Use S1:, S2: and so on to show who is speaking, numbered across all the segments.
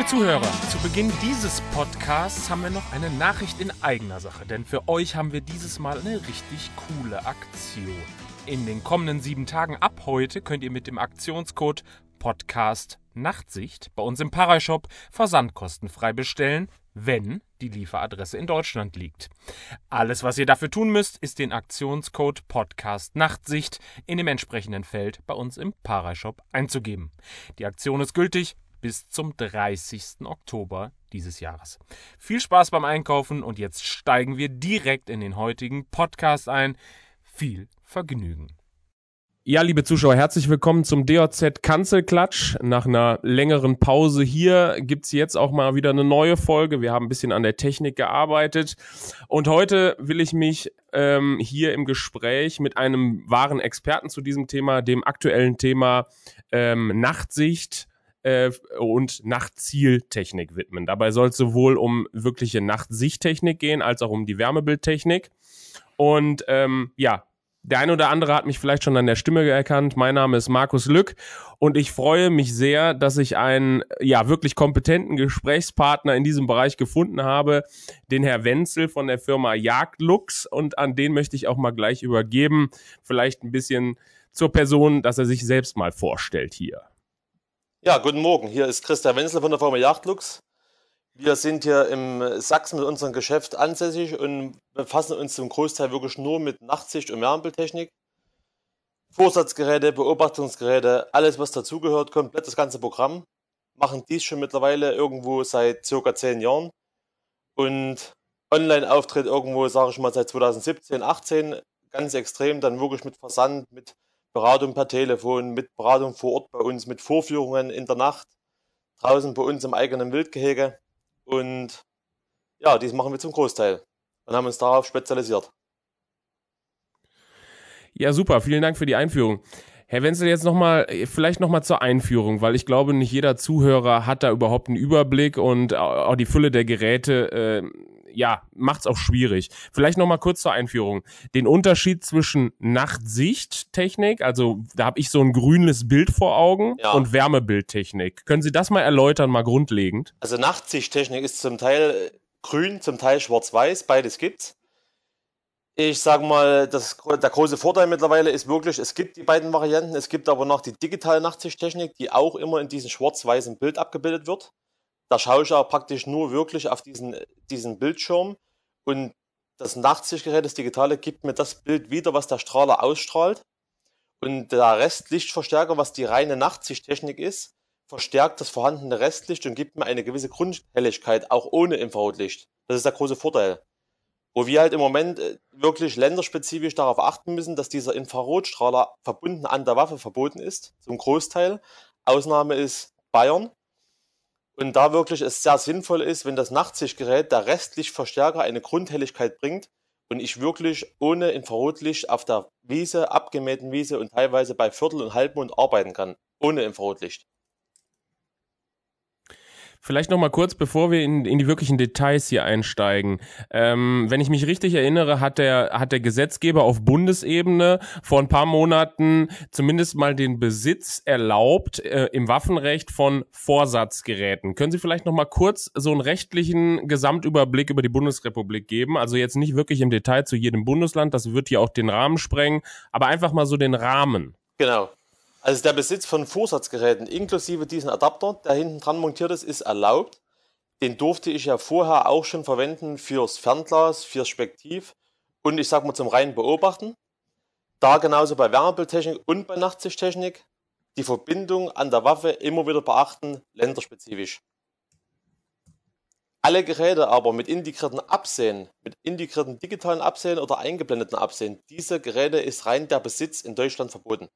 S1: Liebe Zuhörer, zu Beginn dieses Podcasts haben wir noch eine Nachricht in eigener Sache, denn für euch haben wir dieses Mal eine richtig coole Aktion. In den kommenden sieben Tagen ab heute könnt ihr mit dem Aktionscode Podcast Nachtsicht bei uns im Parashop versandkostenfrei bestellen, wenn die Lieferadresse in Deutschland liegt. Alles, was ihr dafür tun müsst, ist den Aktionscode Podcast Nachtsicht in dem entsprechenden Feld bei uns im Parashop einzugeben. Die Aktion ist gültig bis zum 30. Oktober dieses Jahres. Viel Spaß beim Einkaufen und jetzt steigen wir direkt in den heutigen Podcast ein. Viel Vergnügen. Ja, liebe Zuschauer, herzlich willkommen zum DOZ Kanzelklatsch. Nach einer längeren Pause hier gibt's jetzt auch mal wieder eine neue Folge. Wir haben ein bisschen an der Technik gearbeitet. Und heute will ich mich ähm, hier im Gespräch mit einem wahren Experten zu diesem Thema, dem aktuellen Thema ähm, Nachtsicht, äh, und Nachtzieltechnik widmen. Dabei soll es sowohl um wirkliche Nachtsichttechnik gehen, als auch um die Wärmebildtechnik. Und ähm, ja, der eine oder andere hat mich vielleicht schon an der Stimme erkannt. Mein Name ist Markus Lück und ich freue mich sehr, dass ich einen ja wirklich kompetenten Gesprächspartner in diesem Bereich gefunden habe, den Herr Wenzel von der Firma Jagdlux und an den möchte ich auch mal gleich übergeben. Vielleicht ein bisschen zur Person, dass er sich selbst mal vorstellt hier.
S2: Ja, guten Morgen. Hier ist Christian Wenzel von der Firma Jagdlux. Wir sind hier im Sachsen mit unserem Geschäft ansässig und befassen uns zum Großteil wirklich nur mit Nachtsicht und Wärmebildtechnik. Vorsatzgeräte, Beobachtungsgeräte, alles was dazugehört, komplett das ganze Programm. Machen dies schon mittlerweile irgendwo seit circa zehn Jahren. Und Online-Auftritt irgendwo, sage ich mal, seit 2017, 18, ganz extrem, dann wirklich mit Versand, mit Beratung per Telefon, mit Beratung vor Ort bei uns, mit Vorführungen in der Nacht, draußen bei uns im eigenen Wildgehege. Und ja, dies machen wir zum Großteil und haben uns darauf spezialisiert.
S1: Ja, super. Vielen Dank für die Einführung. Herr Wenzel, jetzt nochmal, vielleicht nochmal zur Einführung, weil ich glaube, nicht jeder Zuhörer hat da überhaupt einen Überblick und auch die Fülle der Geräte äh, ja, macht's auch schwierig. Vielleicht noch mal kurz zur Einführung. Den Unterschied zwischen Nachtsichttechnik, also da habe ich so ein grünes Bild vor Augen ja. und Wärmebildtechnik. Können Sie das mal erläutern, mal grundlegend?
S2: Also Nachtsichttechnik ist zum Teil grün, zum Teil schwarz-weiß, beides gibt's. Ich sage mal, das, der große Vorteil mittlerweile ist wirklich, es gibt die beiden Varianten, es gibt aber noch die digitale Nachtsichttechnik, die auch immer in diesem schwarz-weißen Bild abgebildet wird da schaue ich auch praktisch nur wirklich auf diesen, diesen Bildschirm und das Nachtsichtgerät, das Digitale, gibt mir das Bild wieder, was der Strahler ausstrahlt. Und der Restlichtverstärker, was die reine Nachtsichttechnik ist, verstärkt das vorhandene Restlicht und gibt mir eine gewisse Grundhelligkeit, auch ohne Infrarotlicht. Das ist der große Vorteil. Wo wir halt im Moment äh, wirklich länderspezifisch darauf achten müssen, dass dieser Infrarotstrahler verbunden an der Waffe verboten ist, zum Großteil. Ausnahme ist Bayern. Und da wirklich es sehr sinnvoll ist, wenn das Nachtsichtgerät der Restlichtverstärker eine Grundhelligkeit bringt und ich wirklich ohne Infrarotlicht auf der Wiese, abgemähten Wiese und teilweise bei Viertel- und Halbmond arbeiten kann. Ohne Infrarotlicht.
S1: Vielleicht noch mal kurz, bevor wir in, in die wirklichen Details hier einsteigen. Ähm, wenn ich mich richtig erinnere, hat der, hat der Gesetzgeber auf Bundesebene vor ein paar Monaten zumindest mal den Besitz erlaubt äh, im Waffenrecht von Vorsatzgeräten. Können Sie vielleicht noch mal kurz so einen rechtlichen Gesamtüberblick über die Bundesrepublik geben? Also jetzt nicht wirklich im Detail zu jedem Bundesland, das wird hier auch den Rahmen sprengen, aber einfach mal so den Rahmen.
S2: Genau. Also der Besitz von Vorsatzgeräten inklusive diesen Adapter, der hinten dran montiert ist, ist erlaubt. Den durfte ich ja vorher auch schon verwenden fürs Fernglas, fürs Spektiv und ich sag mal zum reinen Beobachten. Da genauso bei Wärmebildtechnik und bei Nachtsichttechnik die Verbindung an der Waffe immer wieder beachten, länderspezifisch. Alle Geräte aber mit integrierten Absehen, mit integrierten digitalen Absehen oder eingeblendeten Absehen, diese Geräte ist rein der Besitz in Deutschland verboten.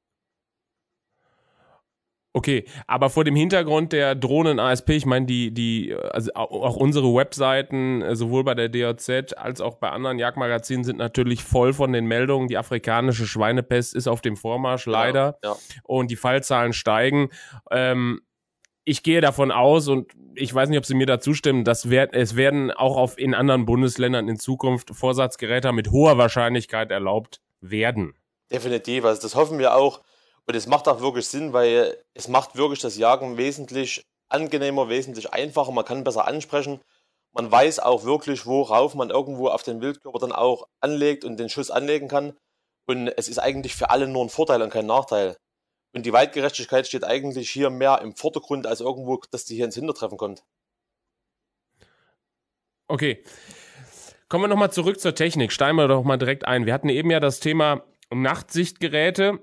S1: Okay, aber vor dem Hintergrund der Drohnen ASP, ich meine, die, die, also auch unsere Webseiten, äh, sowohl bei der DOZ als auch bei anderen Jagdmagazinen sind natürlich voll von den Meldungen, die afrikanische Schweinepest ist auf dem Vormarsch, leider. Ja, ja. Und die Fallzahlen steigen. Ähm, ich gehe davon aus und ich weiß nicht, ob Sie mir da zustimmen, dass werd, es werden auch auf, in anderen Bundesländern in Zukunft Vorsatzgeräte mit hoher Wahrscheinlichkeit erlaubt werden.
S2: Definitiv, also das hoffen wir auch. Und es macht auch wirklich Sinn, weil es macht wirklich das Jagen wesentlich angenehmer, wesentlich einfacher, man kann besser ansprechen. Man weiß auch wirklich, worauf man irgendwo auf den Wildkörper dann auch anlegt und den Schuss anlegen kann. Und es ist eigentlich für alle nur ein Vorteil und kein Nachteil. Und die Weitgerechtigkeit steht eigentlich hier mehr im Vordergrund als irgendwo, dass die hier ins Hintertreffen kommt.
S1: Okay. Kommen wir nochmal zurück zur Technik. Steigen wir doch mal direkt ein. Wir hatten eben ja das Thema Nachtsichtgeräte.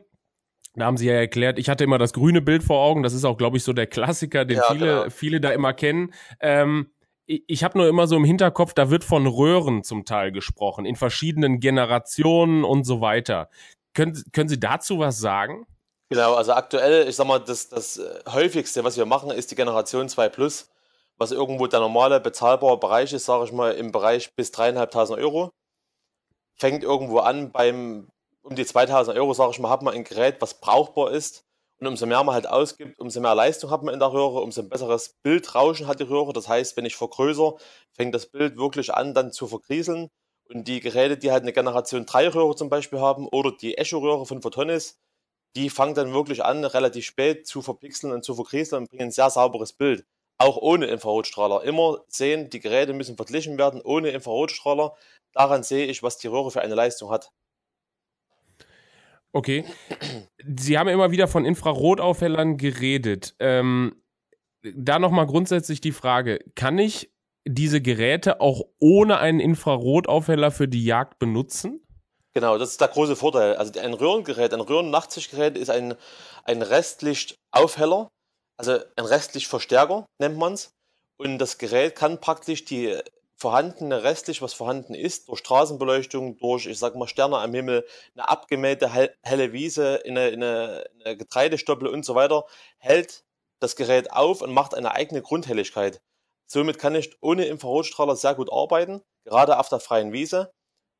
S1: Da haben Sie ja erklärt, ich hatte immer das grüne Bild vor Augen. Das ist auch, glaube ich, so der Klassiker, den ja, viele, genau. viele da immer kennen. Ähm, ich habe nur immer so im Hinterkopf, da wird von Röhren zum Teil gesprochen, in verschiedenen Generationen und so weiter. Können, können Sie dazu was sagen?
S2: Genau, also aktuell, ich sag mal, das, das äh, häufigste, was wir machen, ist die Generation 2 Plus, was irgendwo der normale bezahlbare Bereich ist, sage ich mal, im Bereich bis 3.500 Euro. Fängt irgendwo an beim um die 2000 Euro, sage ich mal, hat man ein Gerät, was brauchbar ist. Und umso mehr man halt ausgibt, umso mehr Leistung hat man in der Röhre, umso ein besseres Bildrauschen hat die Röhre. Das heißt, wenn ich vergrößere, fängt das Bild wirklich an, dann zu vergrieseln. Und die Geräte, die halt eine Generation 3 Röhre zum Beispiel haben oder die Echo-Röhre von Photonis, die fangen dann wirklich an, relativ spät zu verpixeln und zu vergrieseln und bringen ein sehr sauberes Bild. Auch ohne Infrarotstrahler. Immer sehen, die Geräte müssen verglichen werden ohne Infrarotstrahler. Daran sehe ich, was die Röhre für eine Leistung hat.
S1: Okay. Sie haben immer wieder von Infrarotaufhellern geredet. Ähm, da nochmal grundsätzlich die Frage, kann ich diese Geräte auch ohne einen Infrarotaufheller für die Jagd benutzen?
S2: Genau, das ist der große Vorteil. Also ein Röhrengerät, ein Röhrennachtsichtgerät ist ein, ein Restlichtaufheller, also ein Restlichtverstärker nennt man es. Und das Gerät kann praktisch die vorhandene restlich, was vorhanden ist, durch Straßenbeleuchtung, durch, ich sag mal, Sterne am Himmel, eine abgemähte helle Wiese, eine, eine, eine Getreidestoppel und so weiter, hält das Gerät auf und macht eine eigene Grundhelligkeit. Somit kann ich ohne Infrarotstrahler sehr gut arbeiten, gerade auf der freien Wiese.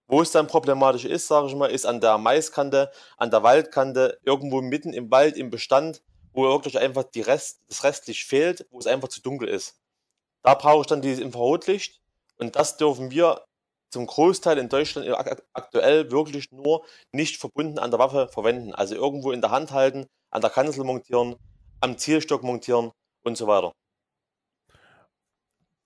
S2: Wo es dann problematisch ist, sage ich mal, ist an der Maiskante, an der Waldkante, irgendwo mitten im Wald, im Bestand, wo wirklich einfach die Rest, das Restlicht fehlt, wo es einfach zu dunkel ist. Da brauche ich dann dieses Infrarotlicht, und das dürfen wir zum Großteil in Deutschland aktuell wirklich nur nicht verbunden an der Waffe verwenden. Also irgendwo in der Hand halten, an der Kanzel montieren, am Zielstock montieren und so weiter.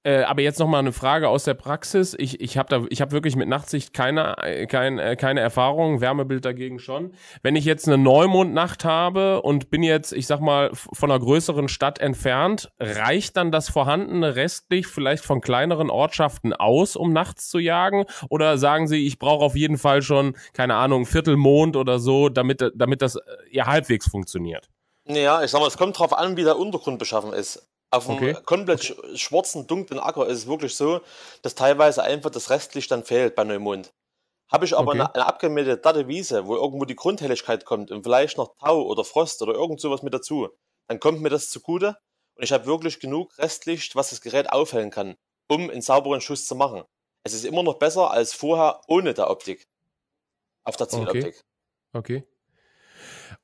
S1: Äh, aber jetzt noch mal eine Frage aus der Praxis. Ich, ich habe da, ich habe wirklich mit Nachtsicht keine, kein, äh, keine Erfahrung, Wärmebild dagegen schon. Wenn ich jetzt eine Neumondnacht habe und bin jetzt, ich sag mal, von einer größeren Stadt entfernt, reicht dann das vorhandene restlich vielleicht von kleineren Ortschaften aus, um nachts zu jagen? Oder sagen Sie, ich brauche auf jeden Fall schon, keine Ahnung, Viertelmond oder so, damit, damit das äh, ja halbwegs funktioniert?
S2: Naja, ich sag mal, es kommt drauf an, wie der Untergrund beschaffen ist. Auf einem okay. komplett okay. schwarzen, dunklen Acker ist es wirklich so, dass teilweise einfach das Restlicht dann fehlt bei Neumond. Habe ich aber okay. eine, eine abgemähte datte Wiese, wo irgendwo die Grundhelligkeit kommt und vielleicht noch Tau oder Frost oder irgend sowas mit dazu, dann kommt mir das zugute und ich habe wirklich genug Restlicht, was das Gerät aufhellen kann, um einen sauberen Schuss zu machen. Es ist immer noch besser als vorher ohne der Optik. Auf der Zieloptik.
S1: Okay. okay.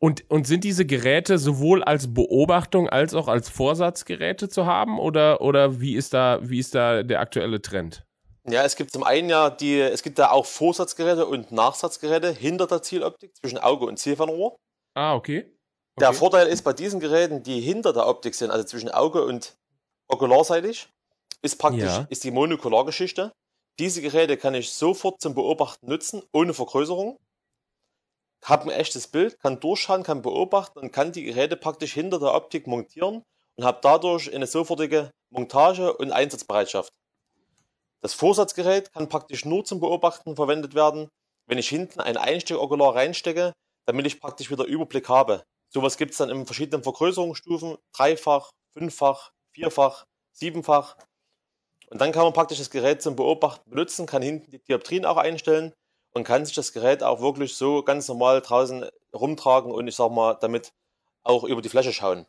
S1: Und, und sind diese Geräte sowohl als Beobachtung als auch als Vorsatzgeräte zu haben oder, oder wie, ist da, wie ist da der aktuelle Trend?
S2: Ja, es gibt zum einen ja die, es gibt da auch Vorsatzgeräte und Nachsatzgeräte hinter der Zieloptik zwischen Auge und Zielfernrohr.
S1: Ah, okay. okay.
S2: Der Vorteil ist bei diesen Geräten, die hinter der Optik sind, also zwischen Auge und okularseitig, ist praktisch ja. ist die Monokulargeschichte. Diese Geräte kann ich sofort zum Beobachten nutzen, ohne Vergrößerung habe ein echtes Bild, kann durchschauen, kann beobachten und kann die Geräte praktisch hinter der Optik montieren und habe dadurch eine sofortige Montage und Einsatzbereitschaft. Das Vorsatzgerät kann praktisch nur zum Beobachten verwendet werden, wenn ich hinten ein Einsteck-Okular reinstecke, damit ich praktisch wieder Überblick habe. Sowas gibt es dann in verschiedenen Vergrößerungsstufen, dreifach, fünffach, vierfach, siebenfach. Und dann kann man praktisch das Gerät zum Beobachten benutzen, kann hinten die Dioptrien auch einstellen und kann sich das Gerät auch wirklich so ganz normal draußen rumtragen und ich sag mal, damit auch über die Fläche schauen.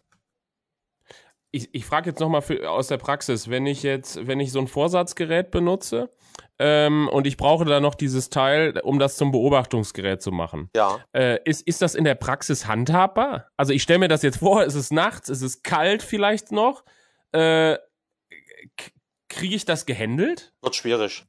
S1: Ich, ich frage jetzt nochmal aus der Praxis, wenn ich jetzt, wenn ich so ein Vorsatzgerät benutze ähm, und ich brauche da noch dieses Teil, um das zum Beobachtungsgerät zu machen.
S2: Ja.
S1: Äh, ist, ist das in der Praxis handhabbar? Also ich stelle mir das jetzt vor, es ist nachts, es ist kalt vielleicht noch. Äh, Kriege ich das gehandelt?
S2: Wird schwierig.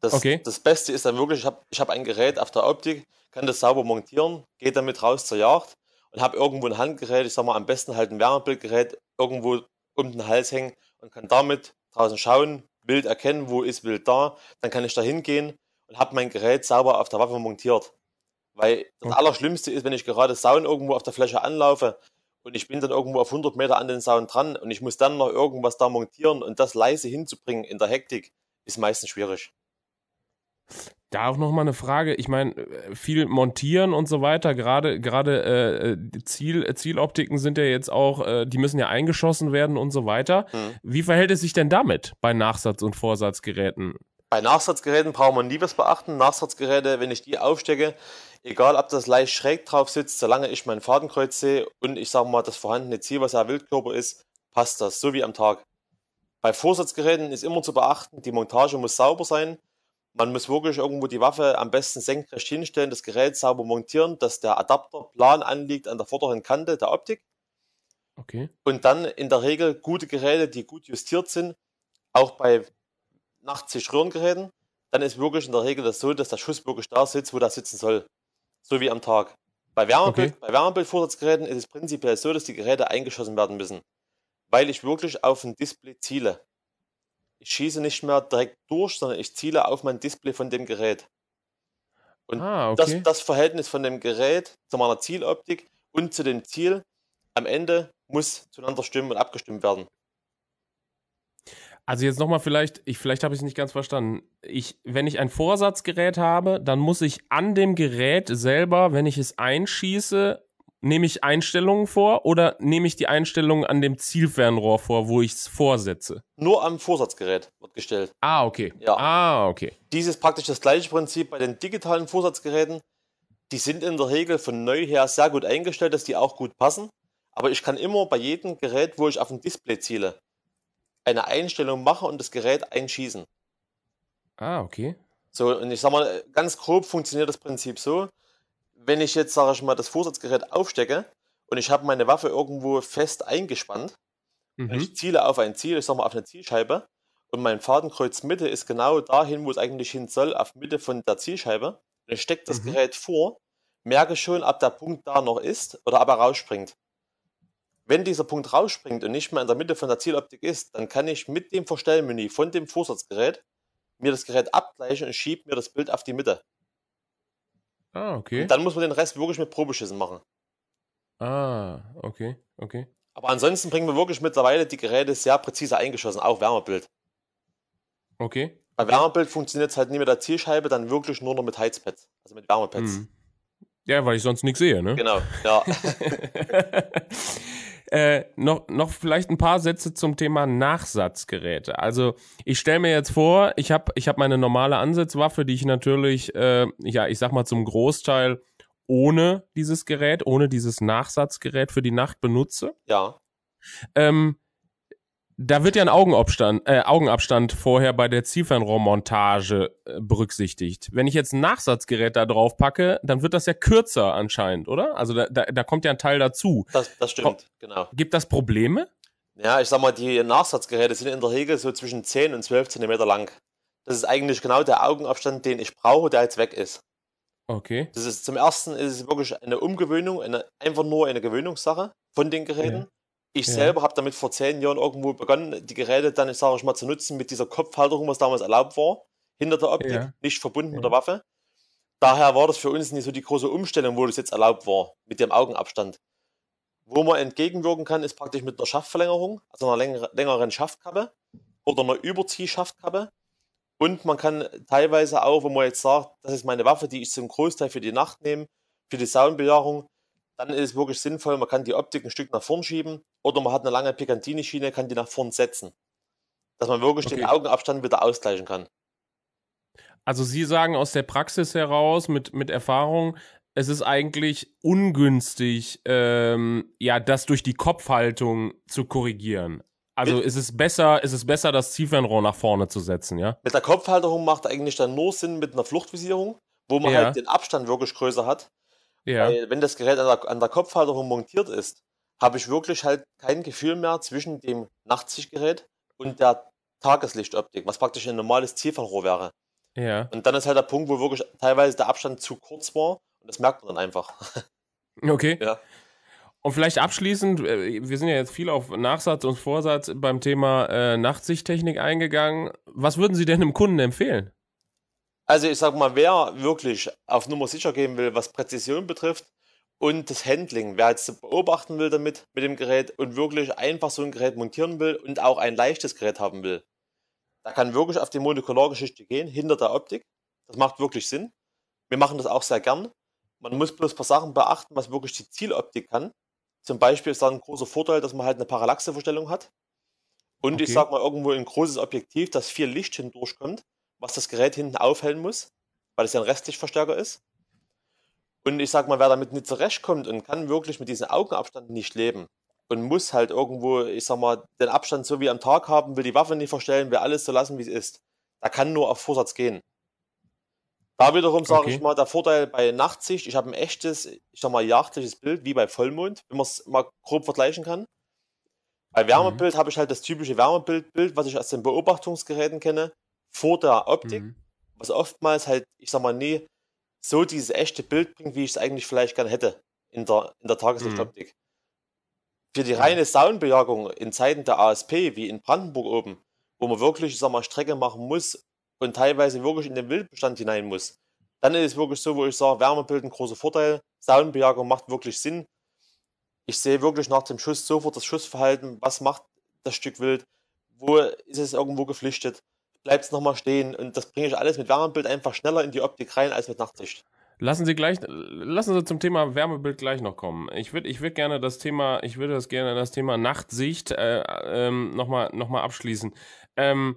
S2: Das, okay. das Beste ist dann wirklich, ich habe ich hab ein Gerät auf der Optik, kann das sauber montieren, gehe damit raus zur Jagd und habe irgendwo ein Handgerät, ich sag mal am besten halt ein Wärmebildgerät, irgendwo um den Hals hängen und kann damit draußen schauen, Bild erkennen, wo ist Bild da. Dann kann ich da hingehen und habe mein Gerät sauber auf der Waffe montiert. Weil das okay. Allerschlimmste ist, wenn ich gerade Sauen irgendwo auf der Fläche anlaufe und ich bin dann irgendwo auf 100 Meter an den Sauen dran und ich muss dann noch irgendwas da montieren und das leise hinzubringen in der Hektik, ist meistens schwierig.
S1: Da auch nochmal eine Frage. Ich meine, viel montieren und so weiter. Gerade gerade äh, Ziel, Zieloptiken sind ja jetzt auch, äh, die müssen ja eingeschossen werden und so weiter. Hm. Wie verhält es sich denn damit bei Nachsatz- und Vorsatzgeräten?
S2: Bei Nachsatzgeräten braucht man nie was beachten. Nachsatzgeräte, wenn ich die aufstecke, egal ob das leicht schräg drauf sitzt, solange ich mein Fadenkreuz sehe und ich sage mal das vorhandene Ziel, was ja Wildkörper ist, passt das, so wie am Tag. Bei Vorsatzgeräten ist immer zu beachten, die Montage muss sauber sein. Man muss wirklich irgendwo die Waffe am besten senkrecht hinstellen, das Gerät sauber montieren, dass der Adapter plan anliegt an der vorderen Kante der Optik.
S1: Okay.
S2: Und dann in der Regel gute Geräte, die gut justiert sind, auch bei 80 Röhrengeräten, dann ist wirklich in der Regel das so, dass der Schuss wirklich da sitzt, wo der sitzen soll. So wie am Tag. Bei Wärmebild, okay. bei Wärmebildvorsatzgeräten ist es prinzipiell so, dass die Geräte eingeschossen werden müssen. Weil ich wirklich auf ein Display ziele ich schieße nicht mehr direkt durch, sondern ich ziele auf mein Display von dem Gerät. Und ah, okay. das, das Verhältnis von dem Gerät zu meiner Zieloptik und zu dem Ziel am Ende muss zueinander stimmen und abgestimmt werden.
S1: Also jetzt nochmal vielleicht, ich, vielleicht habe ich es nicht ganz verstanden. Ich, wenn ich ein Vorsatzgerät habe, dann muss ich an dem Gerät selber, wenn ich es einschieße, nehme ich Einstellungen vor oder nehme ich die Einstellungen an dem Zielfernrohr vor, wo ich es vorsetze?
S2: Nur am Vorsatzgerät wird gestellt.
S1: Ah, okay.
S2: Ja.
S1: Ah, okay.
S2: Dies ist praktisch das gleiche Prinzip bei den digitalen Vorsatzgeräten. Die sind in der Regel von neu her sehr gut eingestellt, dass die auch gut passen. Aber ich kann immer bei jedem Gerät, wo ich auf ein Display ziele, eine Einstellung machen und das Gerät einschießen.
S1: Ah, okay.
S2: So, und ich sag mal, ganz grob funktioniert das Prinzip so wenn ich jetzt, sage ich mal, das Vorsatzgerät aufstecke und ich habe meine Waffe irgendwo fest eingespannt, mhm. ich ziele auf ein Ziel, ich sage mal auf eine Zielscheibe und mein Fadenkreuz Mitte ist genau dahin, wo es eigentlich hin soll, auf Mitte von der Zielscheibe. Und ich stecke das mhm. Gerät vor, merke schon, ob der Punkt da noch ist oder ob er rausspringt. Wenn dieser Punkt rausspringt und nicht mehr in der Mitte von der Zieloptik ist, dann kann ich mit dem Verstellmenü von dem Vorsatzgerät mir das Gerät abgleichen und schiebe mir das Bild auf die Mitte.
S1: Ah, okay.
S2: Und dann muss man den Rest wirklich mit Probeschüssen machen.
S1: Ah, okay, okay.
S2: Aber ansonsten bringen wir wirklich mittlerweile die Geräte sehr präzise eingeschossen, auch Wärmebild.
S1: Okay.
S2: Bei Wärmebild funktioniert es halt nie mit der Zielscheibe, dann wirklich nur noch mit Heizpads, also mit Wärmepads. Mhm.
S1: Ja, weil ich sonst nichts sehe, ne?
S2: Genau, ja.
S1: Äh, noch, noch vielleicht ein paar Sätze zum Thema Nachsatzgeräte. Also ich stelle mir jetzt vor, ich habe ich hab meine normale Ansatzwaffe, die ich natürlich, äh, ja, ich sag mal zum Großteil ohne dieses Gerät, ohne dieses Nachsatzgerät für die Nacht benutze.
S2: Ja.
S1: Ähm, da wird ja ein Augenabstand, äh, Augenabstand vorher bei der Zielfernrohrmontage äh, berücksichtigt. Wenn ich jetzt ein Nachsatzgerät da drauf packe, dann wird das ja kürzer anscheinend, oder? Also da, da, da kommt ja ein Teil dazu.
S2: Das, das stimmt, Ko genau.
S1: Gibt das Probleme?
S2: Ja, ich sag mal, die Nachsatzgeräte sind in der Regel so zwischen 10 und 12 Zentimeter lang. Das ist eigentlich genau der Augenabstand, den ich brauche, der jetzt weg ist.
S1: Okay.
S2: Das ist zum ersten ist es wirklich eine Umgewöhnung, eine, einfach nur eine Gewöhnungssache von den Geräten. Ja. Ich ja. selber habe damit vor zehn Jahren irgendwo begonnen, die Geräte dann, sage ich mal, zu nutzen mit dieser Kopfhalterung, was damals erlaubt war, hinter der Optik, ja. nicht verbunden mit der Waffe. Daher war das für uns nicht so die große Umstellung, wo das jetzt erlaubt war, mit dem Augenabstand. Wo man entgegenwirken kann, ist praktisch mit einer Schaftverlängerung, also einer längeren Schaftkappe oder einer Überziehschaftkappe. Und man kann teilweise auch, wenn man jetzt sagt, das ist meine Waffe, die ich zum Großteil für die Nacht nehme, für die Soundbejahung, dann ist es wirklich sinnvoll, man kann die Optik ein Stück nach vorn schieben oder man hat eine lange Picantini-Schiene, kann die nach vorn setzen. Dass man wirklich okay. den Augenabstand wieder ausgleichen kann.
S1: Also Sie sagen aus der Praxis heraus, mit, mit Erfahrung, es ist eigentlich ungünstig, ähm, ja, das durch die Kopfhaltung zu korrigieren. Also mit, ist es besser, ist es besser, das Zielfernrohr nach vorne zu setzen, ja?
S2: Mit der Kopfhalterung macht eigentlich dann nur Sinn mit einer Fluchtvisierung, wo man ja. halt den Abstand wirklich größer hat ja. Weil wenn das Gerät an der, an der Kopfhalterung montiert ist, habe ich wirklich halt kein Gefühl mehr zwischen dem Nachtsichtgerät und der Tageslichtoptik, was praktisch ein normales Zielfernrohr wäre.
S1: Ja.
S2: Und dann ist halt der Punkt, wo wirklich teilweise der Abstand zu kurz war und das merkt man dann einfach.
S1: Okay.
S2: Ja.
S1: Und vielleicht abschließend, äh, wir sind ja jetzt viel auf Nachsatz und Vorsatz beim Thema äh, Nachtsichttechnik eingegangen. Was würden Sie denn dem Kunden empfehlen?
S2: Also ich sag mal, wer wirklich auf Nummer sicher gehen will, was Präzision betrifft und das Handling, wer jetzt beobachten will damit, mit dem Gerät und wirklich einfach so ein Gerät montieren will und auch ein leichtes Gerät haben will, da kann wirklich auf die Monokulargeschichte gehen, hinter der Optik. Das macht wirklich Sinn. Wir machen das auch sehr gern. Man muss bloß ein paar Sachen beachten, was wirklich die Zieloptik kann. Zum Beispiel ist da ein großer Vorteil, dass man halt eine Parallaxeverstellung hat. Und okay. ich sag mal, irgendwo ein großes Objektiv, das viel Licht hindurchkommt was das Gerät hinten aufhellen muss, weil es ja ein Restlichtverstärker ist. Und ich sag mal, wer damit nicht zurechtkommt und kann wirklich mit diesem Augenabstand nicht leben und muss halt irgendwo, ich sag mal, den Abstand so wie am Tag haben, will die Waffe nicht verstellen, will alles so lassen, wie es ist. Da kann nur auf Vorsatz gehen. Da wiederum sage okay. ich mal, der Vorteil bei Nachtsicht, ich habe ein echtes, ich sag mal, jagdliches Bild, wie bei Vollmond, wenn man es mal grob vergleichen kann. Bei Wärmebild mhm. habe ich halt das typische Wärmebildbild, was ich aus den Beobachtungsgeräten kenne vor der Optik, mhm. was oftmals halt, ich sag mal, nie so dieses echte Bild bringt, wie ich es eigentlich vielleicht gerne hätte in der, in der Tageslichtoptik. Mhm. Für die reine Soundbejagung in Zeiten der ASP, wie in Brandenburg oben, wo man wirklich, ich sag mal, Strecke machen muss und teilweise wirklich in den Wildbestand hinein muss, dann ist es wirklich so, wo ich sage, Wärmebild ein großer Vorteil, Soundbejagung macht wirklich Sinn. Ich sehe wirklich nach dem Schuss sofort das Schussverhalten, was macht das Stück Wild, wo ist es irgendwo geflüchtet bleibt es nochmal stehen. Und das bringe ich alles mit Wärmebild einfach schneller in die Optik rein als mit Nachtsicht.
S1: Lassen Sie gleich, lassen Sie zum Thema Wärmebild gleich noch kommen. Ich würde, ich würde gerne das Thema, ich würde das gerne das Thema Nachtsicht äh, ähm, nochmal, noch abschließen. Ähm,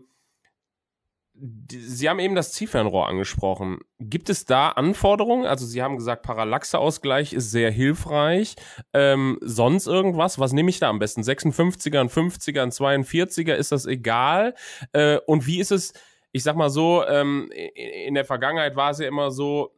S1: Sie haben eben das Zielfernrohr angesprochen. Gibt es da Anforderungen? Also Sie haben gesagt, Parallaxeausgleich ist sehr hilfreich. Ähm, sonst irgendwas? Was nehme ich da am besten? 56er, ein 50er, ein 42er? Ist das egal? Äh, und wie ist es, ich sag mal so, ähm, in der Vergangenheit war es ja immer so,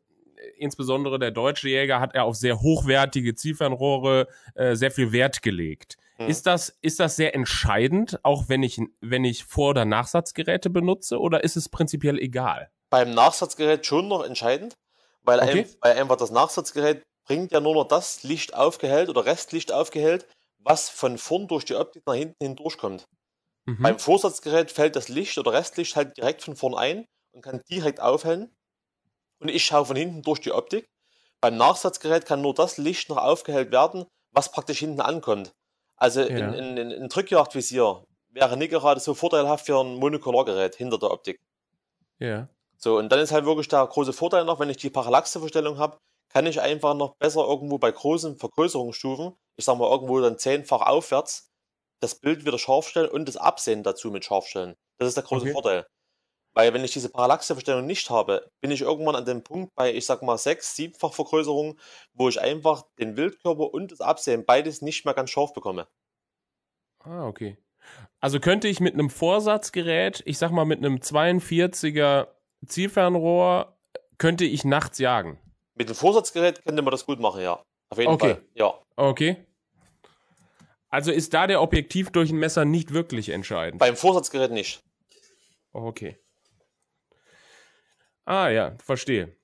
S1: insbesondere der deutsche Jäger hat er auf sehr hochwertige Zielfernrohre äh, sehr viel Wert gelegt. Mhm. Ist, das, ist das sehr entscheidend, auch wenn ich, wenn ich Vor- oder Nachsatzgeräte benutze, oder ist es prinzipiell egal?
S2: Beim Nachsatzgerät schon noch entscheidend, weil, okay. ein, weil einfach das Nachsatzgerät bringt ja nur noch das Licht aufgehellt oder Restlicht aufgehellt, was von vorn durch die Optik nach hinten hindurchkommt. Mhm. Beim Vorsatzgerät fällt das Licht oder Restlicht halt direkt von vorn ein und kann direkt aufhellen. Und ich schaue von hinten durch die Optik. Beim Nachsatzgerät kann nur das Licht noch aufgehellt werden, was praktisch hinten ankommt. Also ja. ein, ein, ein Drückjagdvisier wäre nicht gerade so vorteilhaft für ein Monokulargerät hinter der Optik.
S1: Ja.
S2: So, und dann ist halt wirklich der große Vorteil noch, wenn ich die Parallaxeverstellung habe, kann ich einfach noch besser irgendwo bei großen Vergrößerungsstufen, ich sag mal irgendwo dann zehnfach aufwärts, das Bild wieder scharf stellen und das Absehen dazu mit scharf stellen. Das ist der große okay. Vorteil. Weil wenn ich diese Parallaxeverstellung nicht habe, bin ich irgendwann an dem Punkt bei, ich sag mal, sechs, siebenfach Vergrößerung, wo ich einfach den Wildkörper und das Absehen beides nicht mehr ganz scharf bekomme.
S1: Ah, okay. Also könnte ich mit einem Vorsatzgerät, ich sag mal mit einem 42er Zielfernrohr, könnte ich nachts jagen?
S2: Mit dem Vorsatzgerät könnte man das gut machen, ja.
S1: Auf jeden okay. Fall, ja. Okay. Also ist da der Objektiv durch ein Messer nicht wirklich entscheidend?
S2: Beim Vorsatzgerät nicht.
S1: Okay. Ah ja, verstehe.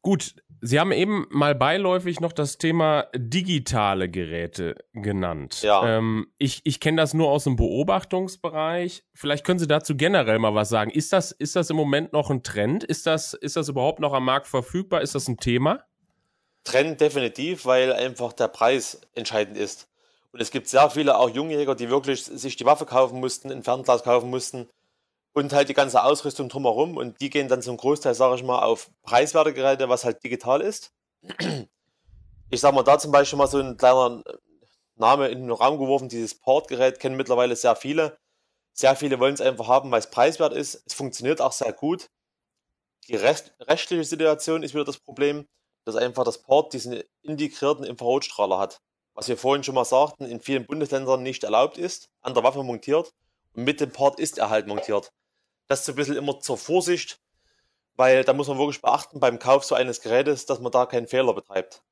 S1: Gut, Sie haben eben mal beiläufig noch das Thema digitale Geräte genannt. Ja. Ähm, ich ich kenne das nur aus dem Beobachtungsbereich. Vielleicht können Sie dazu generell mal was sagen. Ist das, ist das im Moment noch ein Trend? Ist das, ist das überhaupt noch am Markt verfügbar? Ist das ein Thema?
S2: Trend definitiv, weil einfach der Preis entscheidend ist. Und es gibt sehr viele auch Jungjäger, die wirklich sich die Waffe kaufen mussten, ein Fernglas kaufen mussten und halt die ganze Ausrüstung drumherum und die gehen dann zum Großteil, sage ich mal, auf preiswerte Geräte, was halt digital ist. Ich sag mal, da zum Beispiel mal so ein kleiner Name in den Raum geworfen, dieses Portgerät kennen mittlerweile sehr viele. Sehr viele wollen es einfach haben, weil es preiswert ist. Es funktioniert auch sehr gut. Die rest rechtliche Situation ist wieder das Problem, dass einfach das Port diesen integrierten Infrarotstrahler hat. Was wir vorhin schon mal sagten, in vielen Bundesländern nicht erlaubt ist, an der Waffe montiert. Mit dem Port ist er halt montiert. Das ist ein bisschen immer zur Vorsicht, weil da muss man wirklich beachten beim Kauf so eines Gerätes, dass man da keinen Fehler betreibt.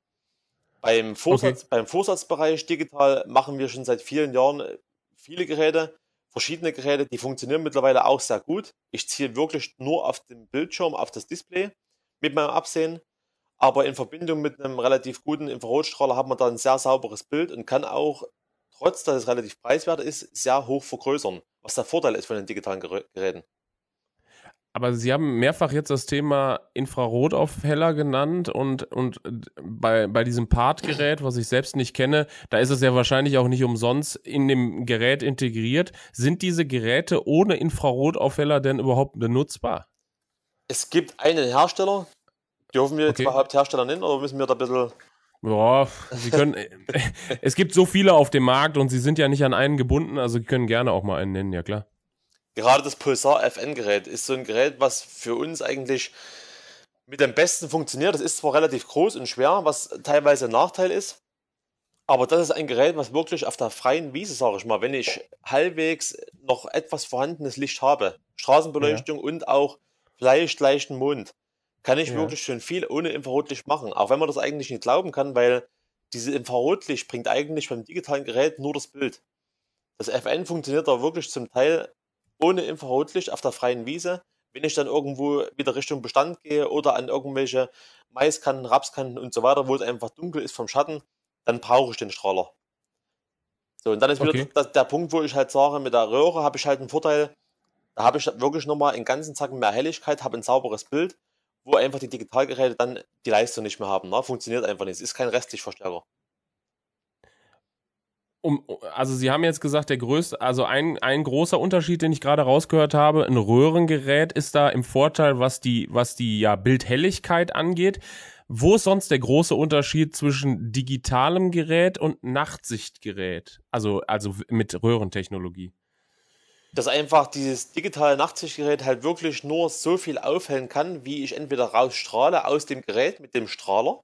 S2: Beim, Vorsatz, okay. beim Vorsatzbereich digital machen wir schon seit vielen Jahren äh, viele Geräte, verschiedene Geräte, die funktionieren mittlerweile auch sehr gut. Ich ziehe wirklich nur auf den Bildschirm, auf das Display mit meinem Absehen. aber in Verbindung mit einem relativ guten Infrarotstrahler hat man da ein sehr sauberes Bild und kann auch, trotz dass es relativ preiswert ist, sehr hoch vergrößern, was der Vorteil ist von den digitalen Geräten.
S1: Aber Sie haben mehrfach jetzt das Thema Infrarotaufheller genannt und, und bei, bei diesem Part-Gerät, was ich selbst nicht kenne, da ist es ja wahrscheinlich auch nicht umsonst in dem Gerät integriert. Sind diese Geräte ohne Infrarotaufheller denn überhaupt benutzbar?
S2: Es gibt einen Hersteller, dürfen wir jetzt okay. überhaupt Hersteller nennen oder müssen wir da ein bisschen
S1: ja, Sie können. es gibt so viele auf dem Markt und Sie sind ja nicht an einen gebunden, also Sie können gerne auch mal einen nennen, ja klar
S2: gerade das Pulsar FN-Gerät ist so ein Gerät, was für uns eigentlich mit dem besten funktioniert. Das ist zwar relativ groß und schwer, was teilweise ein Nachteil ist, aber das ist ein Gerät, was wirklich auf der freien Wiese, sage ich mal, wenn ich halbwegs noch etwas vorhandenes Licht habe, Straßenbeleuchtung ja. und auch vielleicht leichten Mond, kann ich ja. wirklich schon viel ohne Infrarotlicht machen. Auch wenn man das eigentlich nicht glauben kann, weil dieses Infrarotlicht bringt eigentlich beim digitalen Gerät nur das Bild. Das FN funktioniert da wirklich zum Teil ohne Infrarotlicht auf der freien Wiese. Wenn ich dann irgendwo wieder Richtung Bestand gehe oder an irgendwelche Maiskanten, Rapskanten und so weiter, wo es einfach dunkel ist vom Schatten, dann brauche ich den Strahler. So, und dann ist okay. wieder der, Punkt, wo ich halt sage, mit der Röhre habe ich halt einen Vorteil, da habe ich wirklich nochmal einen ganzen Zacken mehr Helligkeit, habe ein sauberes Bild, wo einfach die Digitalgeräte dann die Leistung nicht mehr haben. Ne? Funktioniert einfach nicht. Es ist kein Restlichtverstärker
S1: um, also Sie haben jetzt gesagt, der größte, also ein, ein großer Unterschied, den ich gerade rausgehört habe, ein Röhrengerät ist da im Vorteil, was die, was die ja, Bildhelligkeit angeht. Wo ist sonst der große Unterschied zwischen digitalem Gerät und Nachtsichtgerät? Also, also mit Röhrentechnologie?
S2: Dass einfach dieses digitale Nachtsichtgerät halt wirklich nur so viel aufhellen kann, wie ich entweder rausstrahle aus dem Gerät mit dem Strahler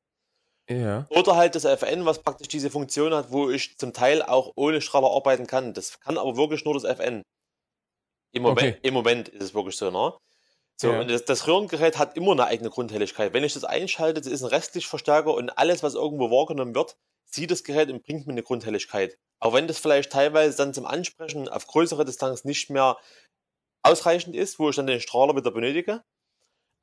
S1: ja.
S2: Oder halt das FN, was praktisch diese Funktion hat, wo ich zum Teil auch ohne Strahler arbeiten kann. Das kann aber wirklich nur das FN. Im Moment, okay. im Moment ist es wirklich so, ne? So, ja. und das, das, Röhrengerät hat immer eine eigene Grundhelligkeit. Wenn ich das einschalte, das ist ein Restlichtverstärker und alles, was irgendwo wahrgenommen wird, sieht das Gerät und bringt mir eine Grundhelligkeit. Auch wenn das vielleicht teilweise dann zum Ansprechen auf größere Distanz nicht mehr ausreichend ist, wo ich dann den Strahler wieder benötige,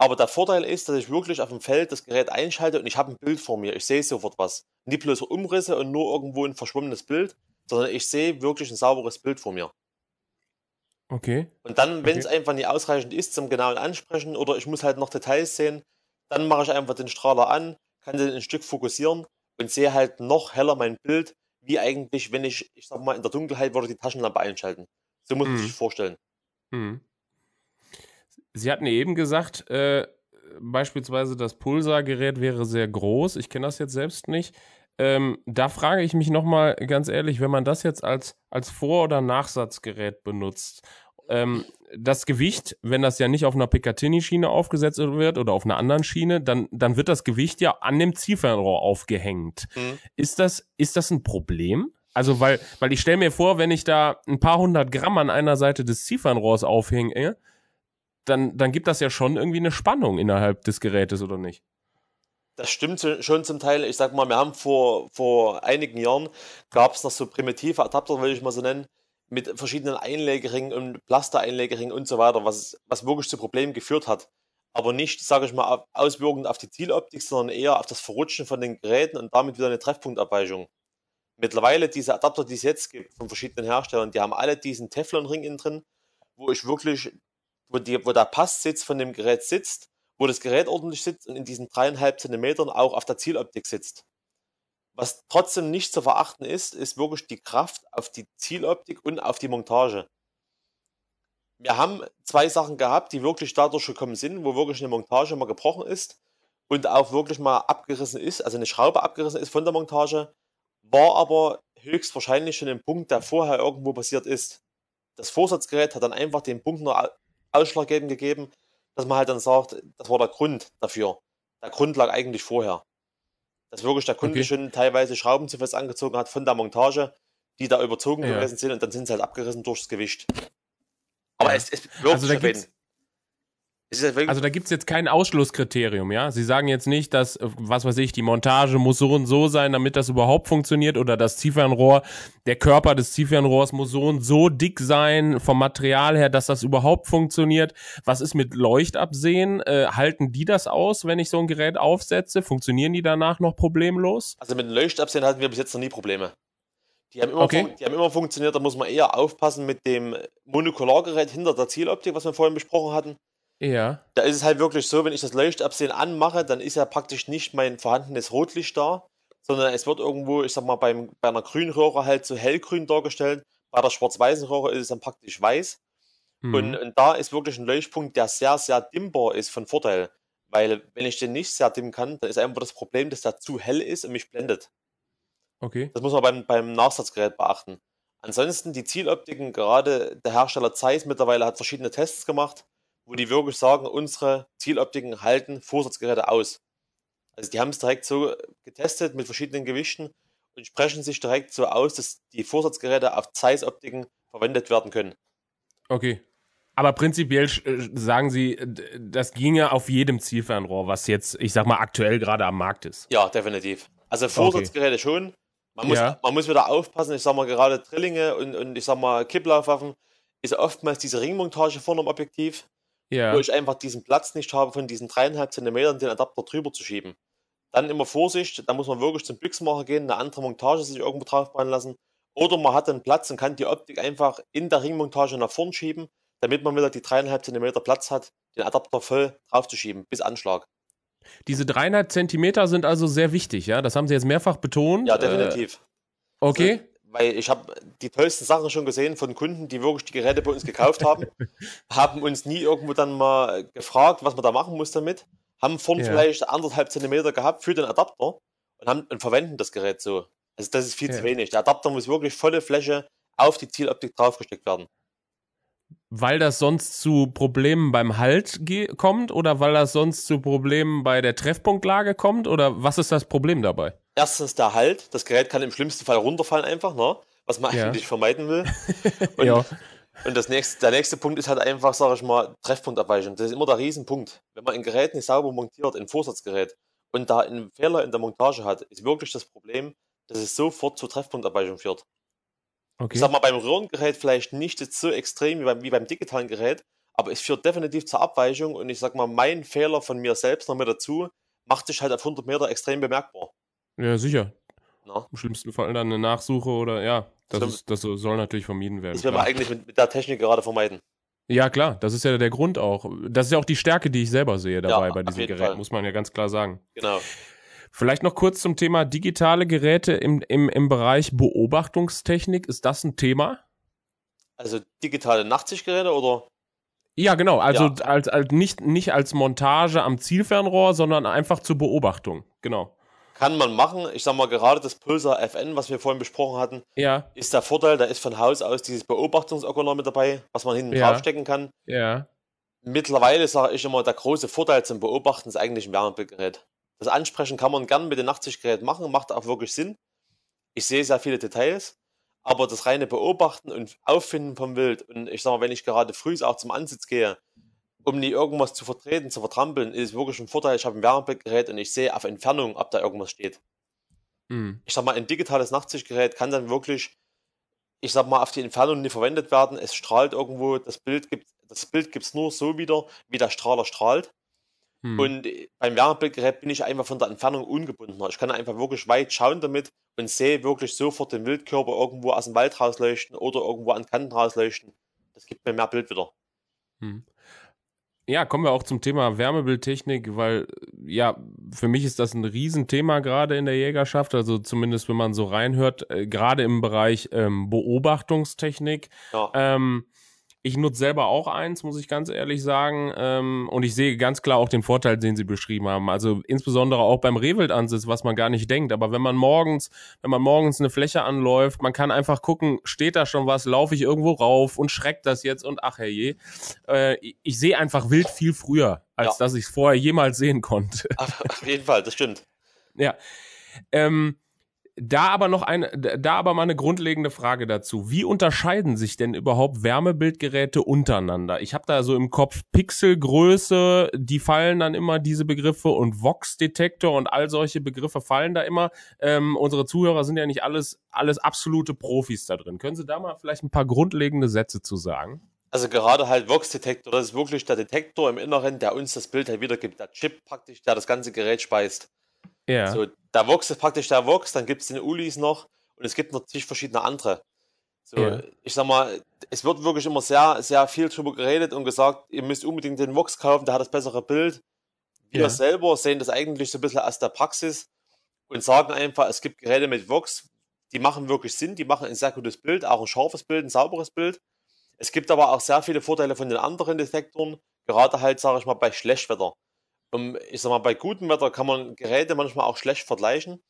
S2: aber der Vorteil ist, dass ich wirklich auf dem Feld das Gerät einschalte und ich habe ein Bild vor mir. Ich sehe sofort was. Nicht bloß Umrisse und nur irgendwo ein verschwommenes Bild, sondern ich sehe wirklich ein sauberes Bild vor mir.
S1: Okay.
S2: Und dann, wenn es okay. einfach nicht ausreichend ist zum genauen Ansprechen oder ich muss halt noch Details sehen, dann mache ich einfach den Strahler an, kann den ein Stück fokussieren und sehe halt noch heller mein Bild, wie eigentlich, wenn ich, ich sag mal, in der Dunkelheit würde die Taschenlampe einschalten. So muss man mhm. sich vorstellen. Mhm.
S1: Sie hatten eben gesagt, äh, beispielsweise das Pulsar-Gerät wäre sehr groß. Ich kenne das jetzt selbst nicht. Ähm, da frage ich mich nochmal ganz ehrlich, wenn man das jetzt als, als Vor- oder Nachsatzgerät benutzt, ähm, das Gewicht, wenn das ja nicht auf einer Picatinny-Schiene aufgesetzt wird oder auf einer anderen Schiene, dann, dann wird das Gewicht ja an dem Zielfernrohr aufgehängt. Mhm. Ist, das, ist das ein Problem? Also, weil, weil ich stelle mir vor, wenn ich da ein paar hundert Gramm an einer Seite des Zielfernrohrs aufhänge, dann, dann gibt das ja schon irgendwie eine Spannung innerhalb des Gerätes, oder nicht?
S2: Das stimmt schon zum Teil. Ich sag mal, wir haben vor, vor einigen Jahren gab es noch so primitive Adapter, will ich mal so nennen, mit verschiedenen Einlegeringen und Plaster-Einlegeringen und so weiter, was, was wirklich zu Problemen geführt hat. Aber nicht, sage ich mal, auswirkend auf die Zieloptik, sondern eher auf das Verrutschen von den Geräten und damit wieder eine Treffpunktabweichung. Mittlerweile diese Adapter, die es jetzt gibt von verschiedenen Herstellern, die haben alle diesen Teflonring innen drin, wo ich wirklich wo, die, wo der Passsitz von dem Gerät sitzt, wo das Gerät ordentlich sitzt und in diesen dreieinhalb Zentimetern auch auf der Zieloptik sitzt. Was trotzdem nicht zu verachten ist, ist wirklich die Kraft auf die Zieloptik und auf die Montage. Wir haben zwei Sachen gehabt, die wirklich dadurch gekommen sind, wo wirklich eine Montage mal gebrochen ist und auch wirklich mal abgerissen ist, also eine Schraube abgerissen ist von der Montage, war aber höchstwahrscheinlich schon ein Punkt, der vorher irgendwo passiert ist. Das Vorsatzgerät hat dann einfach den Punkt noch ausschlaggebend gegeben, dass man halt dann sagt, das war der Grund dafür. Der Grund lag eigentlich vorher. Dass wirklich der Kunde okay. schon teilweise Schrauben zu fest angezogen hat von der Montage, die da überzogen ja. gewesen sind und dann sind sie halt abgerissen durchs Gewicht. Aber ja. es, es wirkt
S1: also gibt's, also da gibt es jetzt kein Ausschlusskriterium, ja? Sie sagen jetzt nicht, dass, äh, was weiß ich, die Montage muss so und so sein, damit das überhaupt funktioniert oder das Ziefernrohr, der Körper des Ziefernrohrs muss so und so dick sein vom Material her, dass das überhaupt funktioniert. Was ist mit Leuchtabsehen? Äh, halten die das aus, wenn ich so ein Gerät aufsetze? Funktionieren die danach noch problemlos?
S2: Also mit Leuchtabsehen hatten wir bis jetzt noch nie Probleme. Die haben, immer okay. die haben immer funktioniert, da muss man eher aufpassen mit dem Monokulargerät hinter der Zieloptik, was wir vorhin besprochen hatten.
S1: Ja.
S2: Da ist es halt wirklich so, wenn ich das Leuchtabsehen anmache, dann ist ja praktisch nicht mein vorhandenes Rotlicht da, sondern es wird irgendwo, ich sag mal, beim, bei einer Grünröhre halt so hellgrün dargestellt. Bei der schwarz-weißen Röhre ist es dann praktisch weiß. Mhm. Und, und da ist wirklich ein Leuchtpunkt, der sehr, sehr dimmbar ist von Vorteil. Weil, wenn ich den nicht sehr dimmen kann, dann ist einfach das Problem, dass der zu hell ist und mich blendet.
S1: Okay.
S2: Das muss man beim, beim Nachsatzgerät beachten. Ansonsten die Zieloptiken, gerade der Hersteller Zeiss mittlerweile hat verschiedene Tests gemacht wo die wirklich sagen, unsere Zieloptiken halten Vorsatzgeräte aus. Also die haben es direkt so getestet mit verschiedenen Gewichten und sprechen sich direkt so aus, dass die Vorsatzgeräte auf Zeiss-Optiken verwendet werden können.
S1: Okay. Aber prinzipiell äh, sagen Sie, das ginge auf jedem Zielfernrohr, was jetzt, ich sag mal, aktuell gerade am Markt ist.
S2: Ja, definitiv. Also Vorsatzgeräte okay. schon. Man muss, ja. man muss wieder aufpassen, ich sag mal, gerade Drillinge und, und ich sag mal, Kipplaufwaffen ist oftmals diese Ringmontage vorne am Objektiv ja. wo ich einfach diesen Platz nicht habe, von diesen dreieinhalb Zentimetern den Adapter drüber zu schieben. Dann immer Vorsicht, da muss man wirklich zum Büchsmacher gehen, eine andere Montage sich irgendwo drauf bauen lassen. Oder man hat einen Platz und kann die Optik einfach in der Ringmontage nach vorn schieben, damit man wieder die dreieinhalb Zentimeter Platz hat, den Adapter voll draufzuschieben, bis Anschlag.
S1: Diese dreieinhalb Zentimeter sind also sehr wichtig, ja? Das haben Sie jetzt mehrfach betont.
S2: Ja, definitiv. Äh,
S1: okay. Also,
S2: weil ich habe die tollsten Sachen schon gesehen von Kunden, die wirklich die Geräte bei uns gekauft haben, haben uns nie irgendwo dann mal gefragt, was man da machen muss damit, haben vorne ja. vielleicht anderthalb Zentimeter gehabt für den Adapter und, haben, und verwenden das Gerät so. Also das ist viel ja. zu wenig. Der Adapter muss wirklich volle Fläche auf die Zieloptik draufgesteckt werden.
S1: Weil das sonst zu Problemen beim Halt kommt oder weil das sonst zu Problemen bei der Treffpunktlage kommt oder was ist das Problem dabei?
S2: Erstens der Halt. Das Gerät kann im schlimmsten Fall runterfallen einfach, ne? was man ja. eigentlich vermeiden will. Und, ja. und das nächste, der nächste Punkt ist halt einfach, sage ich mal, Treffpunktabweichung. Das ist immer der Riesenpunkt. Wenn man ein Gerät nicht sauber montiert, ein Vorsatzgerät, und da einen Fehler in der Montage hat, ist wirklich das Problem, dass es sofort zur Treffpunktabweichung führt. Okay. Ich sag mal, beim Röhrengerät vielleicht nicht so extrem wie beim, wie beim digitalen Gerät, aber es führt definitiv zur Abweichung und ich sag mal, mein Fehler von mir selbst noch mit dazu macht sich halt auf 100 Meter extrem bemerkbar.
S1: Ja, sicher. No. Im schlimmsten Fall dann eine Nachsuche oder ja, das, ist, das soll natürlich vermieden werden.
S2: Das will man eigentlich mit, mit, der Technik gerade vermeiden.
S1: Ja, klar, das ist ja der Grund auch. Das ist ja auch die Stärke, die ich selber sehe dabei ja, bei diesem Gerät, Fall. muss man ja ganz klar sagen.
S2: Genau.
S1: Vielleicht noch kurz zum Thema digitale Geräte im, im, im Bereich Beobachtungstechnik. Ist das ein Thema?
S2: Also digitale Nachtsichtgeräte oder?
S1: Ja, genau. Also ja. Als, als nicht, nicht als Montage am Zielfernrohr, sondern einfach zur Beobachtung. Genau.
S2: Kann man machen. Ich sag mal, gerade das Pulsar FN, was wir vorhin besprochen hatten,
S1: ja.
S2: ist der Vorteil, da ist von Haus aus dieses Beobachtungsorgan mit dabei, was man hinten
S1: ja.
S2: draufstecken kann.
S1: Ja.
S2: Mittlerweile sage ich immer, der große Vorteil zum Beobachten ist eigentlich ein Wärmebildgerät. Das Ansprechen kann man gern mit dem Nachtsichtgerät machen, macht auch wirklich Sinn. Ich sehe sehr viele Details, aber das reine Beobachten und Auffinden vom Wild und ich sage mal, wenn ich gerade früh auch zum Ansitz gehe, um nie irgendwas zu vertreten, zu vertrampeln, ist es wirklich ein Vorteil. Ich habe ein Wärmebildgerät und ich sehe auf Entfernung, ob da irgendwas steht. Mhm. Ich sag mal, ein digitales Nachtsichtgerät kann dann wirklich, ich sag mal, auf die Entfernung nie verwendet werden. Es strahlt irgendwo, das Bild gibt das Bild gibt es nur so wieder, wie der Strahler strahlt. Mhm. Und beim Wärmebildgerät bin ich einfach von der Entfernung ungebundener. Ich kann einfach wirklich weit schauen damit und sehe wirklich sofort den Wildkörper irgendwo aus dem Wald rausleuchten oder irgendwo an Kanten rausleuchten. Das gibt mir mehr Bild wieder.
S1: Mhm. Ja, kommen wir auch zum Thema Wärmebildtechnik, weil ja, für mich ist das ein Riesenthema gerade in der Jägerschaft, also zumindest wenn man so reinhört, äh, gerade im Bereich ähm, Beobachtungstechnik. Ja. Ähm, ich nutze selber auch eins, muss ich ganz ehrlich sagen. Ähm, und ich sehe ganz klar auch den Vorteil, den Sie beschrieben haben. Also insbesondere auch beim Rehwildansitz, was man gar nicht denkt. Aber wenn man morgens, wenn man morgens eine Fläche anläuft, man kann einfach gucken, steht da schon was, laufe ich irgendwo rauf und schreckt das jetzt und ach herrje. Äh, ich sehe einfach wild viel früher, als ja. dass ich es vorher jemals sehen konnte.
S2: Auf jeden Fall, das stimmt.
S1: Ja. Ähm, Da aber noch eine, da aber mal eine grundlegende Frage dazu. Wie unterscheiden sich denn überhaupt Wärmebildgeräte untereinander? Ich habe da so im Kopf Pixelgröße, die fallen dann immer diese Begriffe und Vox-Detektor und all solche Begriffe fallen da immer. Ähm, unsere Zuhörer sind ja nicht alles, alles absolute Profis da drin. Können Sie da mal vielleicht ein paar grundlegende Sätze zu sagen?
S2: Also gerade halt Vox-Detektor, das ist wirklich der Detektor im Inneren, der uns das Bild halt wiedergibt. Der Chip praktisch, der das ganze Gerät speist.
S1: Ja.
S2: So, der Vox ist praktisch der Vox, dann gibt es den Ulis noch und es gibt natürlich verschiedene andere. So,
S1: Ja.
S2: ich sag mal, es wird wirklich immer sehr, sehr viel drüber geredet und gesagt, ihr müsst unbedingt den Vox kaufen, der hat das bessere Bild. Wir
S1: Ja.
S2: selber sehen das eigentlich so ein bisschen aus der Praxis und sagen einfach, es gibt Geräte mit Vox, die machen wirklich Sinn, die machen ein sehr gutes Bild, auch ein scharfes Bild, ein sauberes Bild. Es gibt aber auch sehr viele Vorteile von den anderen Detektoren, gerade halt, sage ich mal, bei Schlechtwetter. Um, ich sag mal, bei gutem Wetter kann man Geräte manchmal auch schlecht vergleichen,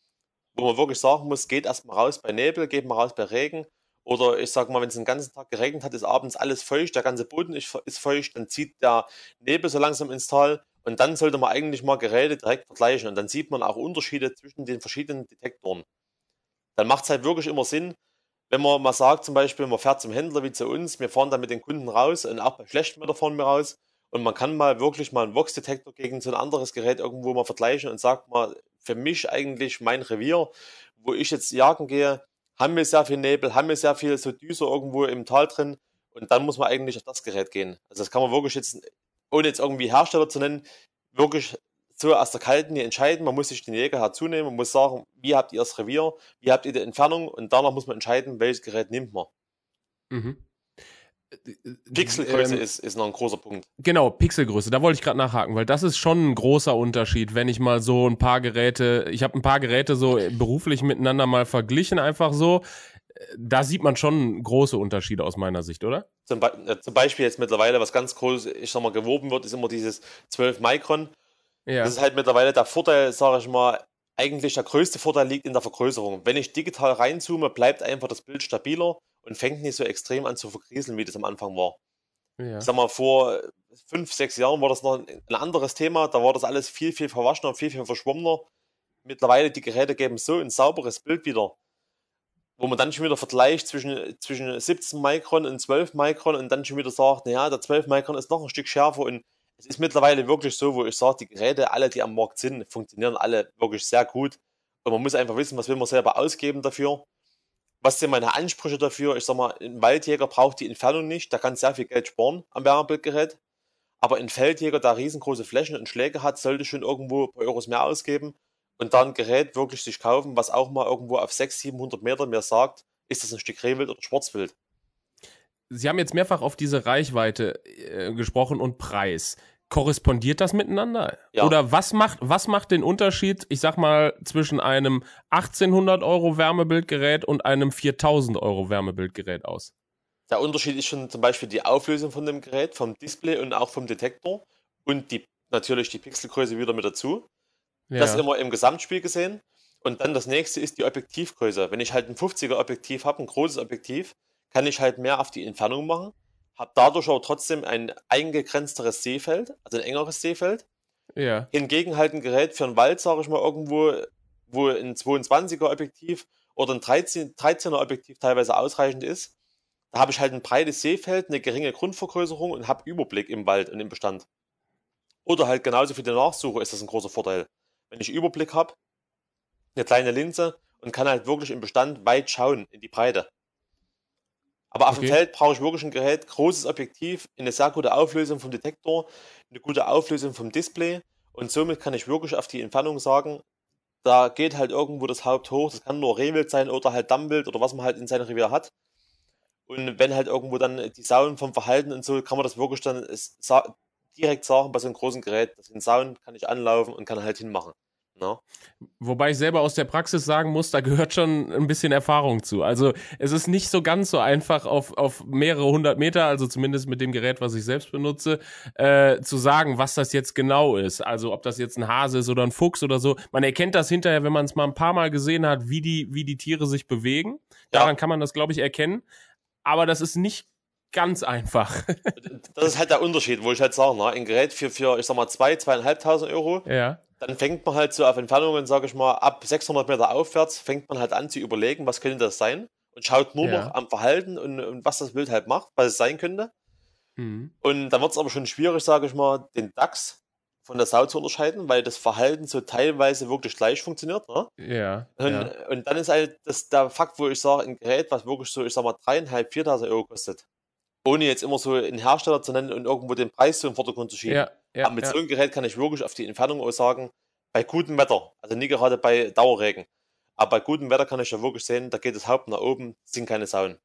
S2: wo man wirklich sagen muss, geht erstmal raus bei Nebel, geht mal raus bei Regen. Oder ich sag mal, wenn es den ganzen Tag geregnet hat, ist abends alles feucht, der ganze Boden ist feucht, dann zieht der Nebel so langsam ins Tal und dann sollte man eigentlich mal Geräte direkt vergleichen und dann sieht man auch Unterschiede zwischen den verschiedenen Detektoren. Dann macht es halt wirklich immer Sinn, wenn man mal sagt, zum Beispiel, man fährt zum Händler wie zu uns, wir fahren dann mit den Kunden raus und auch bei schlechtem Wetter fahren wir raus und man kann mal wirklich mal einen Vox-Detektor gegen so ein anderes Gerät irgendwo mal vergleichen und sagt mal, für mich eigentlich mein Revier, wo ich jetzt jagen gehe, haben wir sehr viel Nebel, haben wir sehr viel so Düser irgendwo im Tal drin und dann muss man eigentlich auf das Gerät gehen. Also das kann man wirklich jetzt, ohne jetzt irgendwie Hersteller zu nennen, wirklich so aus der kalten entscheiden. Man muss sich den Jäger herzunehmen, man muss sagen, wie habt ihr das Revier, wie habt ihr die Entfernung und danach muss man entscheiden, welches Gerät nimmt man.
S1: Mhm.
S2: Pixelgröße
S1: Ähm,
S2: ist, ist noch ein großer Punkt.
S1: Genau, Pixelgröße. Da wollte ich gerade nachhaken, weil das ist schon ein großer Unterschied, wenn ich mal so ein paar Geräte, ich habe ein paar Geräte so beruflich miteinander mal verglichen, einfach so. Da sieht man schon große Unterschiede aus meiner Sicht, oder?
S2: Zum, Be äh, zum Beispiel jetzt mittlerweile, was ganz groß, ich sag mal, gewoben wird, ist immer dieses 12 Mikron.
S1: Ja.
S2: Das ist halt mittlerweile der Vorteil, sage ich mal, eigentlich der größte Vorteil liegt in der Vergrößerung. Wenn ich digital reinzoome, bleibt einfach das Bild stabiler und fängt nicht so extrem an zu vergrieseln, wie das am Anfang war.
S1: ja.
S2: Ich sag mal, vor fünf, sechs Jahren war das noch ein anderes Thema. Da war das alles viel, viel verwaschener, viel, viel verschwommener. Mittlerweile, die Geräte geben so ein sauberes Bild wieder, wo man dann schon wieder vergleicht zwischen, zwischen 17 Mikron und 12 Mikron und dann schon wieder sagt, naja, der 12 Mikron ist noch ein Stück schärfer und es ist mittlerweile wirklich so, wo ich sage, die Geräte, alle, die am Markt sind, funktionieren alle wirklich sehr gut. Und man muss einfach wissen, was will man selber ausgeben dafür. Was sind meine Ansprüche dafür? Ich sag mal, ein Waldjäger braucht die Entfernung nicht, der kann sehr viel Geld sparen am Wärmebildgerät. Aber ein Feldjäger, der riesengroße Flächen und Schläge hat, sollte schon irgendwo ein paar Euros mehr ausgeben und dann ein Gerät wirklich sich kaufen, was auch mal irgendwo auf 600, 700 Meter mir sagt, ist das ein Stück Rehwild oder Schwarzwild.
S1: Sie haben jetzt mehrfach auf diese Reichweite äh, gesprochen und Preis. Korrespondiert das miteinander?
S2: Ja.
S1: Oder was macht, was macht den Unterschied, ich sag mal, zwischen einem 1800 Euro Wärmebildgerät und einem 4000 Euro Wärmebildgerät aus?
S2: Der Unterschied ist schon zum Beispiel die Auflösung von dem Gerät, vom Display und auch vom Detektor und die, natürlich die Pixelgröße wieder mit dazu. Das immer im Gesamtspiel gesehen. Und dann das nächste ist die Objektivgröße. Wenn ich halt ein 50er Objektiv habe, ein großes Objektiv, kann ich halt mehr auf die Entfernung machen, habe dadurch aber trotzdem ein eingegrenzteres Sehfeld, also ein engeres Sehfeld.
S1: ja.
S2: Hingegen halt ein Gerät für einen Wald, sage ich mal, irgendwo, wo ein 22er Objektiv oder ein 13, 13er Objektiv teilweise ausreichend ist, da habe ich halt ein breites Sehfeld, eine geringe Grundvergrößerung und habe Überblick im Wald und im Bestand. Oder halt genauso für die Nachsuche ist das ein großer Vorteil. Wenn ich Überblick habe, eine kleine Linse und kann halt wirklich im Bestand weit schauen in die Breite. Aber auf
S1: Okay.
S2: dem Feld brauche ich wirklich ein Gerät, großes Objektiv, eine sehr gute Auflösung vom Detektor, eine gute Auflösung vom Display und somit kann ich wirklich auf die Entfernung sagen, da geht halt irgendwo das Haupt hoch, das kann nur Rehwild sein oder halt Dammwild oder was man halt in seinem Revier hat. Und wenn halt irgendwo dann die Sauen vom Verhalten und so, kann man das wirklich dann direkt sagen bei so einem großen Gerät. Das sind Sauen, kann ich anlaufen und kann halt hinmachen. Ne?
S1: Wobei ich selber aus der Praxis sagen muss, da gehört schon ein bisschen Erfahrung zu. Also es ist nicht so ganz so einfach auf, auf mehrere hundert Meter, also zumindest mit dem Gerät, was ich selbst benutze, äh, zu sagen, was das jetzt genau ist. Also ob das jetzt ein Hase ist oder ein Fuchs oder so. Man erkennt das hinterher, wenn man es mal ein paar Mal gesehen hat, wie die, wie die Tiere sich bewegen. Daran kann man das, glaube ich, erkennen. Aber das ist nicht ganz einfach.
S2: Das ist halt der Unterschied, wo ich halt sage, ne? ein Gerät für, für, ich sag mal, zwei, zweieinhalbtausend Euro,
S1: ja.
S2: Dann fängt man halt so auf Entfernungen, sage ich mal, ab 600 Meter aufwärts, fängt man halt an zu überlegen, was könnte das sein und schaut nur
S1: Ja.
S2: noch am Verhalten und, und was das Bild halt macht, was es sein könnte.
S1: Mhm.
S2: Und dann wird es aber schon schwierig, sage ich mal, den DAX von der Sau zu unterscheiden, weil das Verhalten so teilweise wirklich gleich funktioniert. Ne?
S1: Ja.
S2: Und,
S1: ja.
S2: und dann ist halt das der Fakt, wo ich sage, ein Gerät, was wirklich so, ich sag mal, dreieinhalb, 4.000 Euro kostet, ohne jetzt immer so einen Hersteller zu nennen und irgendwo den Preis so im Vordergrund zu schieben.
S1: Ja, ja,
S2: Aber mit
S1: ja.
S2: so einem Gerät kann ich wirklich auf die Entfernung auch sagen, bei gutem Wetter, also nie gerade bei Dauerregen, aber bei gutem Wetter kann ich ja wirklich sehen, da geht das Haupt nach oben, sind keine Sauen.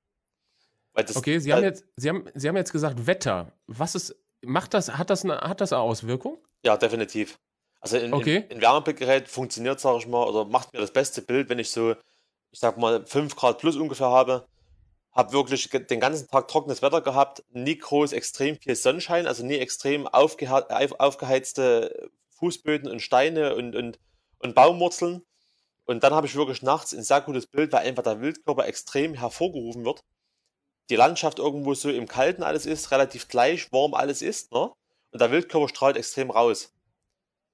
S1: Okay, Sie haben jetzt, Sie haben, Sie haben jetzt gesagt Wetter. Was ist, macht das, hat das eine, hat das eine Auswirkung?
S2: Ja, definitiv. Also ein,
S1: Okay.
S2: ein, ein Wärmebildgerät funktioniert, sage ich mal, oder macht mir das beste Bild, wenn ich so, ich sag mal, 5 Grad plus ungefähr habe. Habe wirklich den ganzen Tag trockenes Wetter gehabt, nie groß extrem viel Sonnenschein, also nie extrem aufgeha auf- aufgeheizte Fußböden und Steine und, und, und Baumwurzeln. Und dann habe ich wirklich nachts ein sehr gutes Bild, weil einfach der Wildkörper extrem hervorgerufen wird. Die Landschaft irgendwo so im Kalten alles ist, relativ gleich warm alles ist, ne? Und der Wildkörper strahlt extrem raus.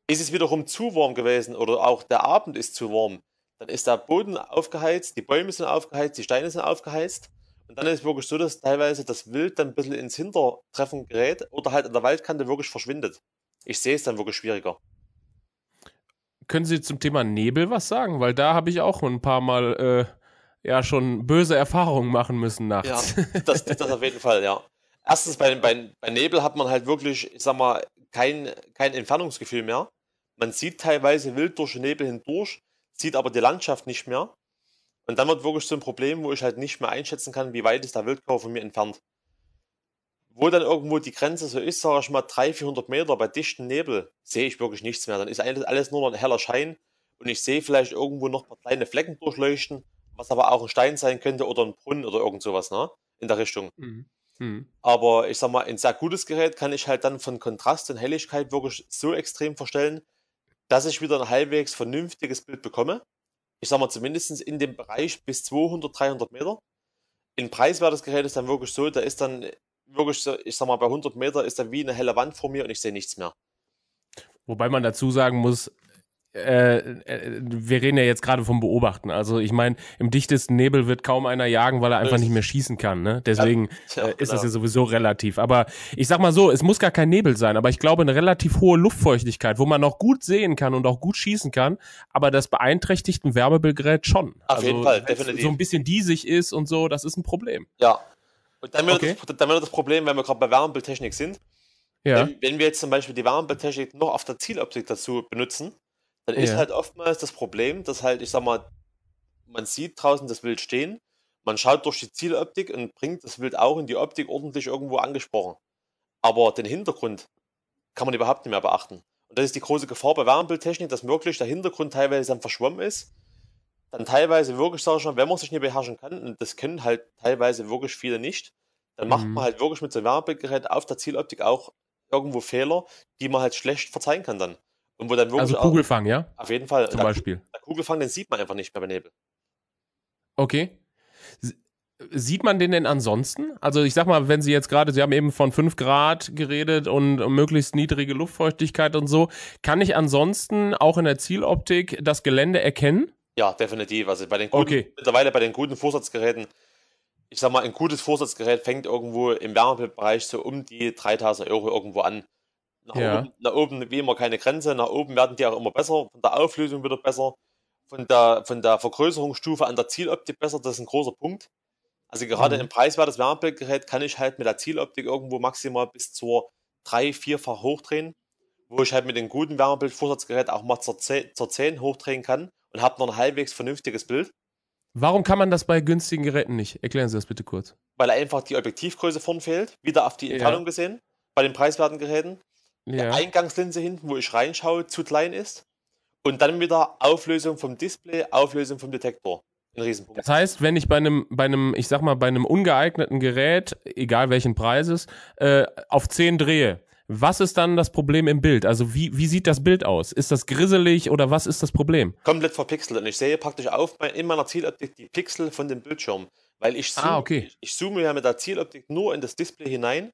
S2: Ist es wiederum zu warm gewesen oder auch der Abend ist zu warm, dann ist der Boden aufgeheizt, die Bäume sind aufgeheizt, die Steine sind aufgeheizt. Und dann ist es wirklich so, dass teilweise das Wild dann ein bisschen ins Hintertreffen gerät oder halt an der Waldkante wirklich verschwindet. Ich sehe es dann wirklich schwieriger.
S1: Können Sie zum Thema Nebel was sagen? Weil da habe ich auch ein paar Mal äh, ja schon böse Erfahrungen machen müssen
S2: Ja,
S1: nachts.
S2: das, das auf jeden Fall, ja. Erstens, bei, bei, bei Nebel hat man halt wirklich, ich sag mal, kein, kein Entfernungsgefühl mehr. Man sieht teilweise wild durch den Nebel hindurch, sieht aber die Landschaft nicht mehr. Und dann wird wirklich so ein Problem, wo ich halt nicht mehr einschätzen kann, wie weit ist der Wildkörper von mir entfernt. Wo dann irgendwo die Grenze so ist, sage ich mal, 300, 400 Meter bei dichtem Nebel, sehe ich wirklich nichts mehr. Dann ist alles, alles nur noch ein heller Schein und ich sehe vielleicht irgendwo noch ein paar kleine Flecken durchleuchten, was aber auch ein Stein sein könnte oder ein Brunnen oder irgend sowas, ne? In der Richtung.
S1: Mhm. Mhm.
S2: Aber ich sag mal, ein sehr gutes Gerät kann ich halt dann von Kontrast und Helligkeit wirklich so extrem verstellen, dass ich wieder ein halbwegs vernünftiges Bild bekomme. Ich sag mal, zumindest in dem Bereich bis 200, 300 Meter. Ein preiswertes Gerät ist dann wirklich so, da ist dann wirklich so, ich sag mal, bei 100 Meter ist da wie eine helle Wand vor mir und ich sehe nichts mehr.
S1: Wobei man dazu sagen muss, äh, äh, wir reden ja jetzt gerade vom Beobachten. Also ich meine, im dichtesten Nebel wird kaum einer jagen, weil er einfach nicht mehr schießen kann. Ne? Deswegen
S2: Ja,
S1: äh, ist das ja sowieso relativ. Aber ich sag mal so, es muss gar kein Nebel sein, aber ich glaube eine relativ hohe Luftfeuchtigkeit, wo man noch gut sehen kann und auch gut schießen kann, aber das beeinträchtigt ein Wärmebildgerät schon.
S2: Auf jeden Fall, definitiv.
S1: So ein bisschen diesig ist und so, das ist ein Problem.
S2: Ja. Und dann wieder,
S1: Okay.
S2: das, dann das Problem, wenn wir gerade bei Wärmebildtechnik sind,
S1: Ja.
S2: Wenn, wenn wir jetzt zum Beispiel die Wärmebildtechnik noch auf der Zieloptik dazu benutzen, dann ist
S1: Ja.
S2: halt oftmals das Problem, dass halt, ich sag mal, man sieht draußen das Wild stehen, man schaut durch die Zieloptik und bringt das Wild auch in die Optik ordentlich irgendwo angesprochen. Aber den Hintergrund kann man überhaupt nicht mehr beachten. Und das ist die große Gefahr bei Wärmebildtechnik, dass wirklich der Hintergrund teilweise dann verschwommen ist. Dann teilweise wirklich, sage ich schon, wenn man sich nicht beherrschen kann, und das können halt teilweise wirklich viele nicht, dann macht
S1: Mhm.
S2: man halt wirklich mit so einem Wärmebildgerät auf der Zieloptik auch irgendwo Fehler, die man halt schlecht verzeihen kann dann. Und wo dann wirklich
S1: Also
S2: auch-
S1: Kugelfang, ja?
S2: auf jeden Fall.
S1: Zum
S2: der,
S1: Beispiel.
S2: der Kugelfang, den sieht man einfach nicht mehr bei Nebel.
S1: Okay. Sieht man den denn ansonsten? Also ich sag mal, wenn Sie jetzt gerade, Sie haben eben von 5 Grad geredet und möglichst niedrige Luftfeuchtigkeit und so, kann ich ansonsten auch in der Zieloptik das Gelände erkennen?
S2: Ja, definitiv. Also bei den guten,
S1: Okay.
S2: mittlerweile bei den guten Vorsatzgeräten, ich sag mal, ein gutes Vorsatzgerät fängt irgendwo im Wärmebildbereich so um die 3000 Euro irgendwo an. Nach,
S1: Ja.
S2: oben, nach oben wie immer keine Grenze, nach oben werden die auch immer besser, von der Auflösung wieder besser, von der, von der Vergrößerungsstufe an der Zieloptik besser, das ist ein großer Punkt. Also gerade
S1: Mhm.
S2: im preiswertes Wärmebildgerät kann ich halt mit der Zieloptik irgendwo maximal bis zur drei-, vierfach hochdrehen, wo ich halt mit dem guten Wärmebildvorsatzgerät auch mal zur 10, zur 10 hochdrehen kann und habe noch ein halbwegs vernünftiges Bild,
S1: Warum kann man das bei günstigen Geräten nicht? Erklären Sie das bitte kurz.
S2: weil einfach die Objektivgröße vorn fehlt, wieder auf die
S1: Ja.
S2: Entfernung gesehen, bei den preiswerten Geräten.
S1: Ja.
S2: Eingangslinse hinten, wo ich reinschaue, zu klein ist. Und dann wieder Auflösung vom Display, Auflösung vom Detektor. Ein Riesenpunkt.
S1: Das heißt, wenn ich bei einem, bei einem, ich sag mal, bei einem ungeeigneten Gerät, egal welchen Preises, äh, auf 10 drehe, was ist dann das Problem im Bild? Also wie, wie sieht das Bild aus? Ist das grisselig oder was ist das Problem?
S2: Komplett verpixelt. Und ich sehe praktisch auf mein, in meiner Zieloptik die Pixel von dem Bildschirm. Weil ich zoome,
S1: Ah, okay.
S2: ich, ich zoome ja mit der Zieloptik nur in das Display hinein.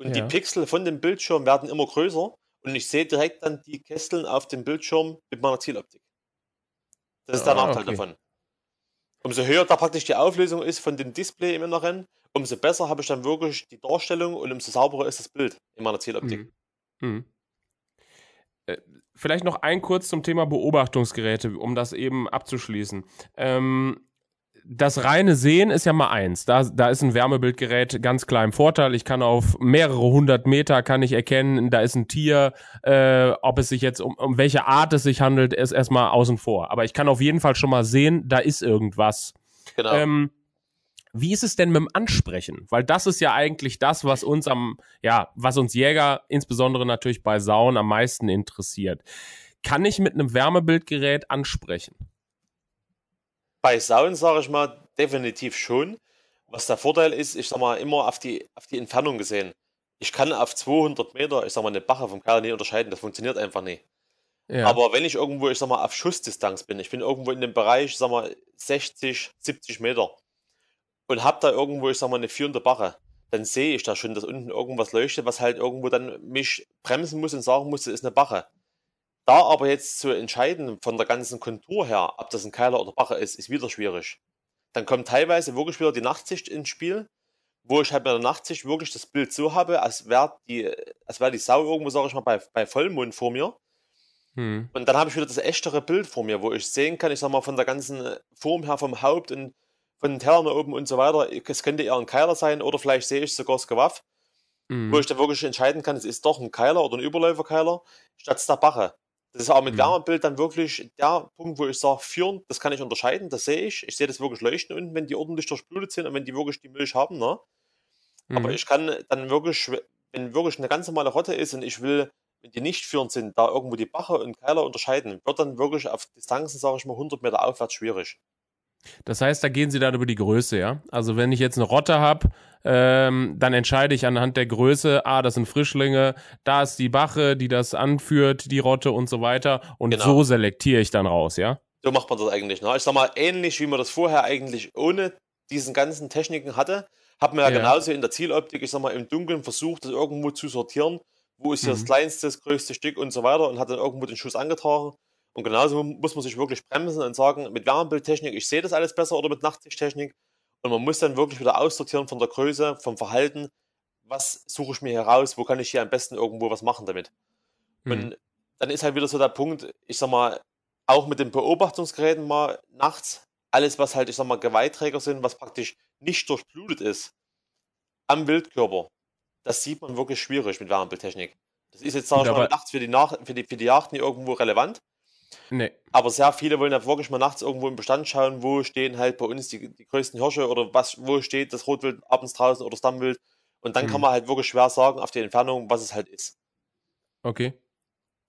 S2: Und
S1: Ja.
S2: die Pixel von dem Bildschirm werden immer größer. und ich sehe direkt dann die Kästeln auf dem Bildschirm mit meiner Zieloptik. Das ist der ah, Nachteil okay. davon. Umso höher da praktisch die Auflösung ist von dem Display im Inneren, umso besser habe ich dann wirklich die Darstellung und umso sauberer ist das Bild in meiner Zieloptik. Mhm. Mhm.
S1: Äh, vielleicht noch ein kurz zum Thema Beobachtungsgeräte, um das eben abzuschließen. Ähm, das reine Sehen ist ja mal eins. Da, da ist ein Wärmebildgerät ganz klar im Vorteil. Ich kann auf mehrere hundert Meter kann ich erkennen, da ist ein Tier. Äh, ob es sich jetzt um, um welche Art es sich handelt, ist erstmal außen vor. Aber ich kann auf jeden Fall schon mal sehen, da ist irgendwas. Genau. Ähm, wie ist es denn mit dem Ansprechen? Weil das ist ja eigentlich das, was uns am, ja, was uns Jäger, insbesondere natürlich bei Sauen, am meisten interessiert. Kann ich mit einem Wärmebildgerät ansprechen?
S2: Bei Sauen sage ich mal definitiv schon. Was der Vorteil ist, ich sag mal immer auf die, auf die Entfernung gesehen. Ich kann auf 200 Meter, ich sag mal, eine Bache vom Kerl nicht unterscheiden. Das funktioniert einfach nicht. Ja. Aber wenn ich irgendwo, ich sag mal, auf Schussdistanz bin, ich bin irgendwo in dem Bereich, ich sag mal, 60, 70 Meter und hab da irgendwo, ich sag mal, eine führende Bache, dann sehe ich da schon, dass unten irgendwas leuchtet, was halt irgendwo dann mich bremsen muss und sagen muss, das ist eine Bache. Da aber jetzt zu entscheiden von der ganzen Kontur her, ob das ein Keiler oder Bacher ist, ist wieder schwierig. Dann kommt teilweise wirklich wieder die Nachtsicht ins Spiel, wo ich halt bei der Nachtsicht wirklich das Bild so habe, als wäre die, als wäre die Sau irgendwo, sage ich mal, bei, bei Vollmond vor mir. Hm. Und dann habe ich wieder das echtere Bild vor mir, wo ich sehen kann, ich sag mal, von der ganzen Form her, vom Haupt und von den Tellern oben und so weiter, es könnte eher ein Keiler sein oder vielleicht sehe ich sogar das Gewaff, hm. wo ich dann wirklich entscheiden kann, es ist doch ein Keiler oder ein Überläuferkeiler, statt der Bache. Das ist auch mit mhm. Wärmebild dann wirklich der Punkt, wo ich sage, führen, das kann ich unterscheiden, das sehe ich. Ich sehe das wirklich leuchten unten, wenn die ordentlich durchblutet sind und wenn die wirklich die Milch haben. Ne? Mhm. Aber ich kann dann wirklich, wenn wirklich eine ganz normale Rotte ist und ich will, wenn die nicht führend sind, da irgendwo die Bache und Keiler unterscheiden, wird dann wirklich auf Distanzen, sage ich mal, 100 Meter aufwärts schwierig.
S1: Das heißt, da gehen Sie dann über die Größe, ja? Also wenn ich jetzt eine Rotte habe, ähm, dann entscheide ich anhand der Größe, ah, das sind Frischlinge, da ist die Bache, die das anführt, die Rotte und so weiter. Und genau. so selektiere ich dann raus, ja?
S2: So macht man das eigentlich. Ne? Ich sag mal, ähnlich wie man das vorher eigentlich ohne diesen ganzen Techniken hatte, hat man ja, ja. genauso in der Zieloptik, ich sag mal, im Dunkeln versucht, das irgendwo zu sortieren. Wo ist hier mhm. das kleinste, das größte Stück und so weiter und hat dann irgendwo den Schuss angetragen. Und genauso muss man sich wirklich bremsen und sagen, mit Wärmebildtechnik, ich sehe das alles besser oder mit Nachtsichttechnik. Und man muss dann wirklich wieder aussortieren von der Größe, vom Verhalten. Was suche ich mir heraus? Wo kann ich hier am besten irgendwo was machen damit? Mhm. Und dann ist halt wieder so der Punkt, ich sag mal, auch mit den Beobachtungsgeräten mal nachts, alles, was halt, ich sag mal, Geweihträger sind, was praktisch nicht durchblutet ist, am Wildkörper, das sieht man wirklich schwierig mit Wärmebildtechnik. Das ist jetzt, sag ich mal, nachts für die, Nach für, die, für die Jagd nicht irgendwo relevant. Nee. Aber sehr viele wollen ja wirklich mal nachts irgendwo im Bestand schauen, wo stehen halt bei uns die, die größten Hirsche oder was, wo steht das Rotwild abends draußen oder das Dammwild. Und dann mhm. kann man halt wirklich schwer sagen auf die Entfernung, was es halt ist.
S1: Okay.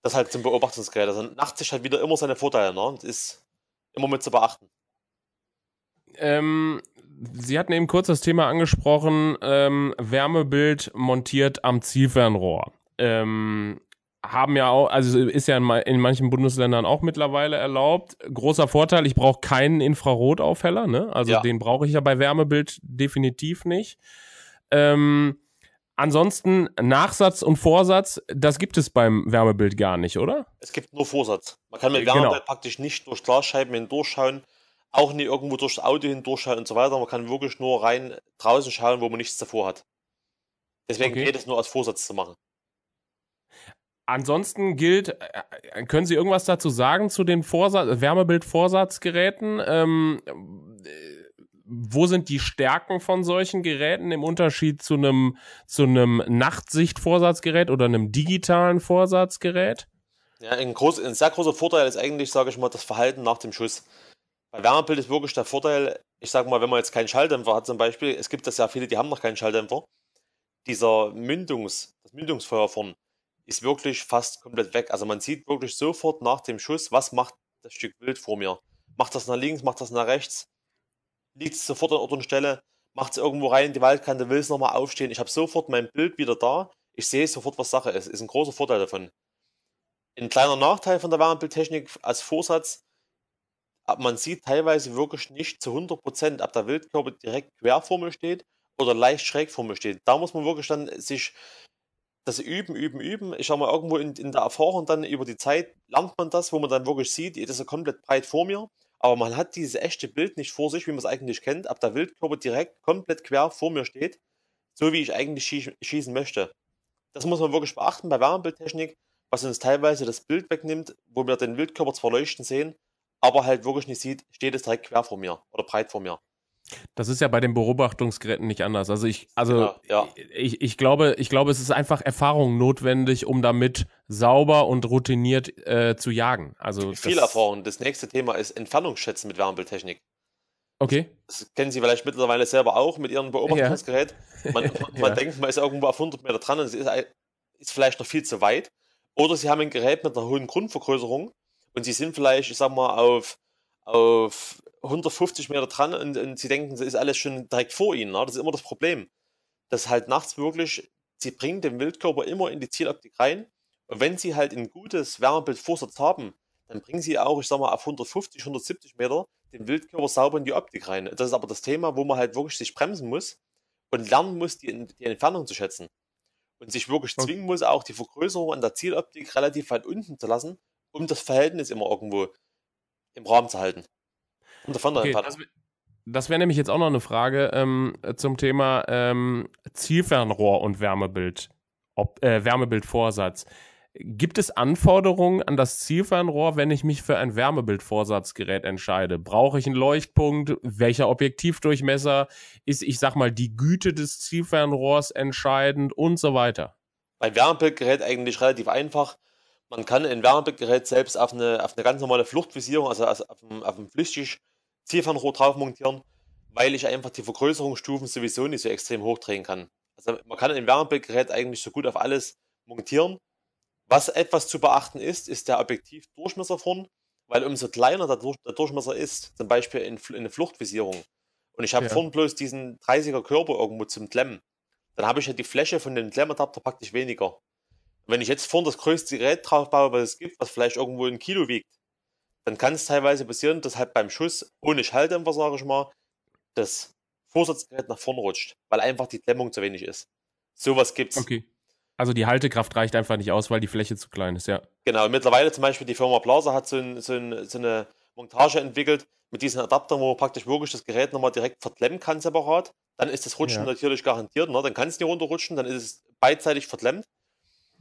S2: Das halt zum Beobachtungsgerät. Also nachts ist halt wieder immer seine Vorteile, ne? Das ist immer mit zu beachten.
S1: Ähm, Sie hatten eben kurz das Thema angesprochen, ähm, Wärmebild montiert am Zielfernrohr. Ähm, haben ja auch, also ist ja in, in, manchen Bundesländern auch mittlerweile erlaubt. Großer Vorteil, ich brauche keinen Infrarotaufheller, ne? Also ja. den brauche ich ja bei Wärmebild definitiv nicht. Ähm, ansonsten Nachsatz und Vorsatz, das gibt es beim Wärmebild gar nicht, oder?
S2: Es gibt nur Vorsatz. Man kann mit genau. Wärmebild genau. praktisch nicht durch Glasscheiben hindurchschauen, auch nicht irgendwo durchs Auto hindurchschauen und so weiter. Man kann wirklich nur rein draußen schauen, wo man nichts davor hat. Deswegen okay. geht es nur als Vorsatz zu machen.
S1: Ansonsten gilt, äh, äh, können Sie irgendwas dazu sagen zu den Vorsatz, Wärmebild-Vorsatzgeräten? Ähm, äh, wo sind die Stärken von solchen Geräten im Unterschied zu einem zu einem Nachtsicht-Vorsatzgerät oder einem digitalen Vorsatzgerät?
S2: Ja, ein, groß, ein sehr großer Vorteil ist eigentlich, sage ich mal, das Verhalten nach dem Schuss. Bei Wärmebild ist wirklich der Vorteil, ich sage mal, wenn man jetzt keinen Schalldämpfer hat zum Beispiel, es gibt das ja viele, die haben noch keinen Schalldämpfer, dieser Mündungs, das Mündungsfeuer vorn, ist wirklich fast komplett weg. Also man sieht wirklich sofort nach dem Schuss, was macht das Stück Wild vor mir. Macht das nach links, macht das nach rechts, liegt es sofort an Ort und Stelle, macht es irgendwo rein in die Waldkante, will es nochmal aufstehen. Ich habe sofort mein Bild wieder da. Ich sehe sofort, was Sache ist. Ist ein großer Vorteil davon. Ein kleiner Nachteil von der Wärmebildtechnik als Vorsatz, man sieht teilweise wirklich nicht zu 100%, ob der Wildkörper direkt quer vor mir steht oder leicht schräg vor mir steht. Da muss man wirklich dann sich das Üben, Üben, Üben. Ich sag mal, irgendwo in, in der Erfahrung dann über die Zeit lernt man das, wo man dann wirklich sieht, das ist komplett breit vor mir. Aber man hat dieses echte Bild nicht vor sich, wie man es eigentlich kennt, ab der Wildkörper direkt komplett quer vor mir steht, so wie ich eigentlich schießen möchte. Das muss man wirklich beachten bei Wärmebildtechnik, was uns teilweise das Bild wegnimmt, wo wir den Wildkörper zwar leuchten sehen, aber halt wirklich nicht sieht, steht es direkt quer vor mir oder breit vor mir.
S1: Das ist ja bei den Beobachtungsgeräten nicht anders. Also ich, also ja, ja. Ich, ich glaube, ich glaube, es ist einfach Erfahrung notwendig, um damit sauber und routiniert äh, zu jagen. Also
S2: viel Erfahrung. Das nächste Thema ist Entfernungsschätzen mit Wärmebildtechnik.
S1: Okay.
S2: Das kennen Sie vielleicht mittlerweile selber auch mit Ihrem Beobachtungsgerät. Ja. Man, man denkt, man ist irgendwo auf 100 Meter dran und es ist, ist vielleicht noch viel zu weit. Oder Sie haben ein Gerät mit einer hohen Grundvergrößerung und Sie sind vielleicht, ich sag mal, auf, auf 150 Meter dran und, und sie denken, es ist alles schon direkt vor ihnen. Ne? Das ist immer das Problem. Dass halt nachts wirklich, sie bringen den Wildkörper immer in die Zieloptik rein. Und wenn sie halt ein gutes Wärmebildvorsatz haben, dann bringen sie auch, ich sag mal, auf 150, 170 Meter den Wildkörper sauber in die Optik rein. Das ist aber das Thema, wo man halt wirklich sich bremsen muss und lernen muss, die, die Entfernung zu schätzen. Und sich wirklich zwingen muss, auch die Vergrößerung an der Zieloptik relativ weit unten zu lassen, um das Verhältnis immer irgendwo im Rahmen zu halten.
S1: Und davon okay, das, das wäre nämlich jetzt auch noch eine Frage ähm, zum Thema ähm, Zielfernrohr und Wärmebild, ob, äh, Wärmebildvorsatz. Gibt es Anforderungen an das Zielfernrohr, wenn ich mich für ein Wärmebildvorsatzgerät entscheide? Brauche ich einen Leuchtpunkt? Welcher Objektivdurchmesser? Ist, ich sag mal, die Güte des Zielfernrohrs entscheidend und so weiter?
S2: Beim Wärmebildgerät eigentlich relativ einfach. Man kann ein Wärmebildgerät selbst auf eine, auf eine ganz normale Fluchtvisierung, also auf, ein, auf ein flüchtig Zielfernrohr drauf montieren, weil ich einfach die Vergrößerungsstufen sowieso nicht so extrem hochdrehen kann. Also man kann ein Wärmebildgerät eigentlich so gut auf alles montieren. Was etwas zu beachten ist, ist der Objektivdurchmesser vorn, weil umso kleiner der, Durch der Durchmesser ist, zum Beispiel in, in eine Fluchtvisierung, und ich habe ja. vorn bloß diesen 30er Körper irgendwo zum Klemmen, dann habe ich ja die Fläche von dem Klemmadapter praktisch weniger. wenn ich jetzt vorn das größte Gerät drauf baue, was es gibt, was vielleicht irgendwo ein Kilo wiegt, dann kann es teilweise passieren, dass halt beim Schuss ohne Schalldämpfer, sage ich mal, das Vorsatzgerät nach vorn rutscht, weil einfach die Klemmung zu wenig ist. Sowas gibt's.
S1: Okay. Also die Haltekraft reicht einfach nicht aus, weil die Fläche zu klein ist, ja.
S2: Genau, mittlerweile zum Beispiel die Firma Blaser hat so, ein, so, ein, so eine Montage entwickelt mit diesen Adaptern, wo man praktisch wirklich das Gerät nochmal direkt verklemmen kann separat. Dann ist das Rutschen ja. natürlich garantiert, ne? dann kann es nicht runterrutschen, dann ist es beidseitig verklemmt.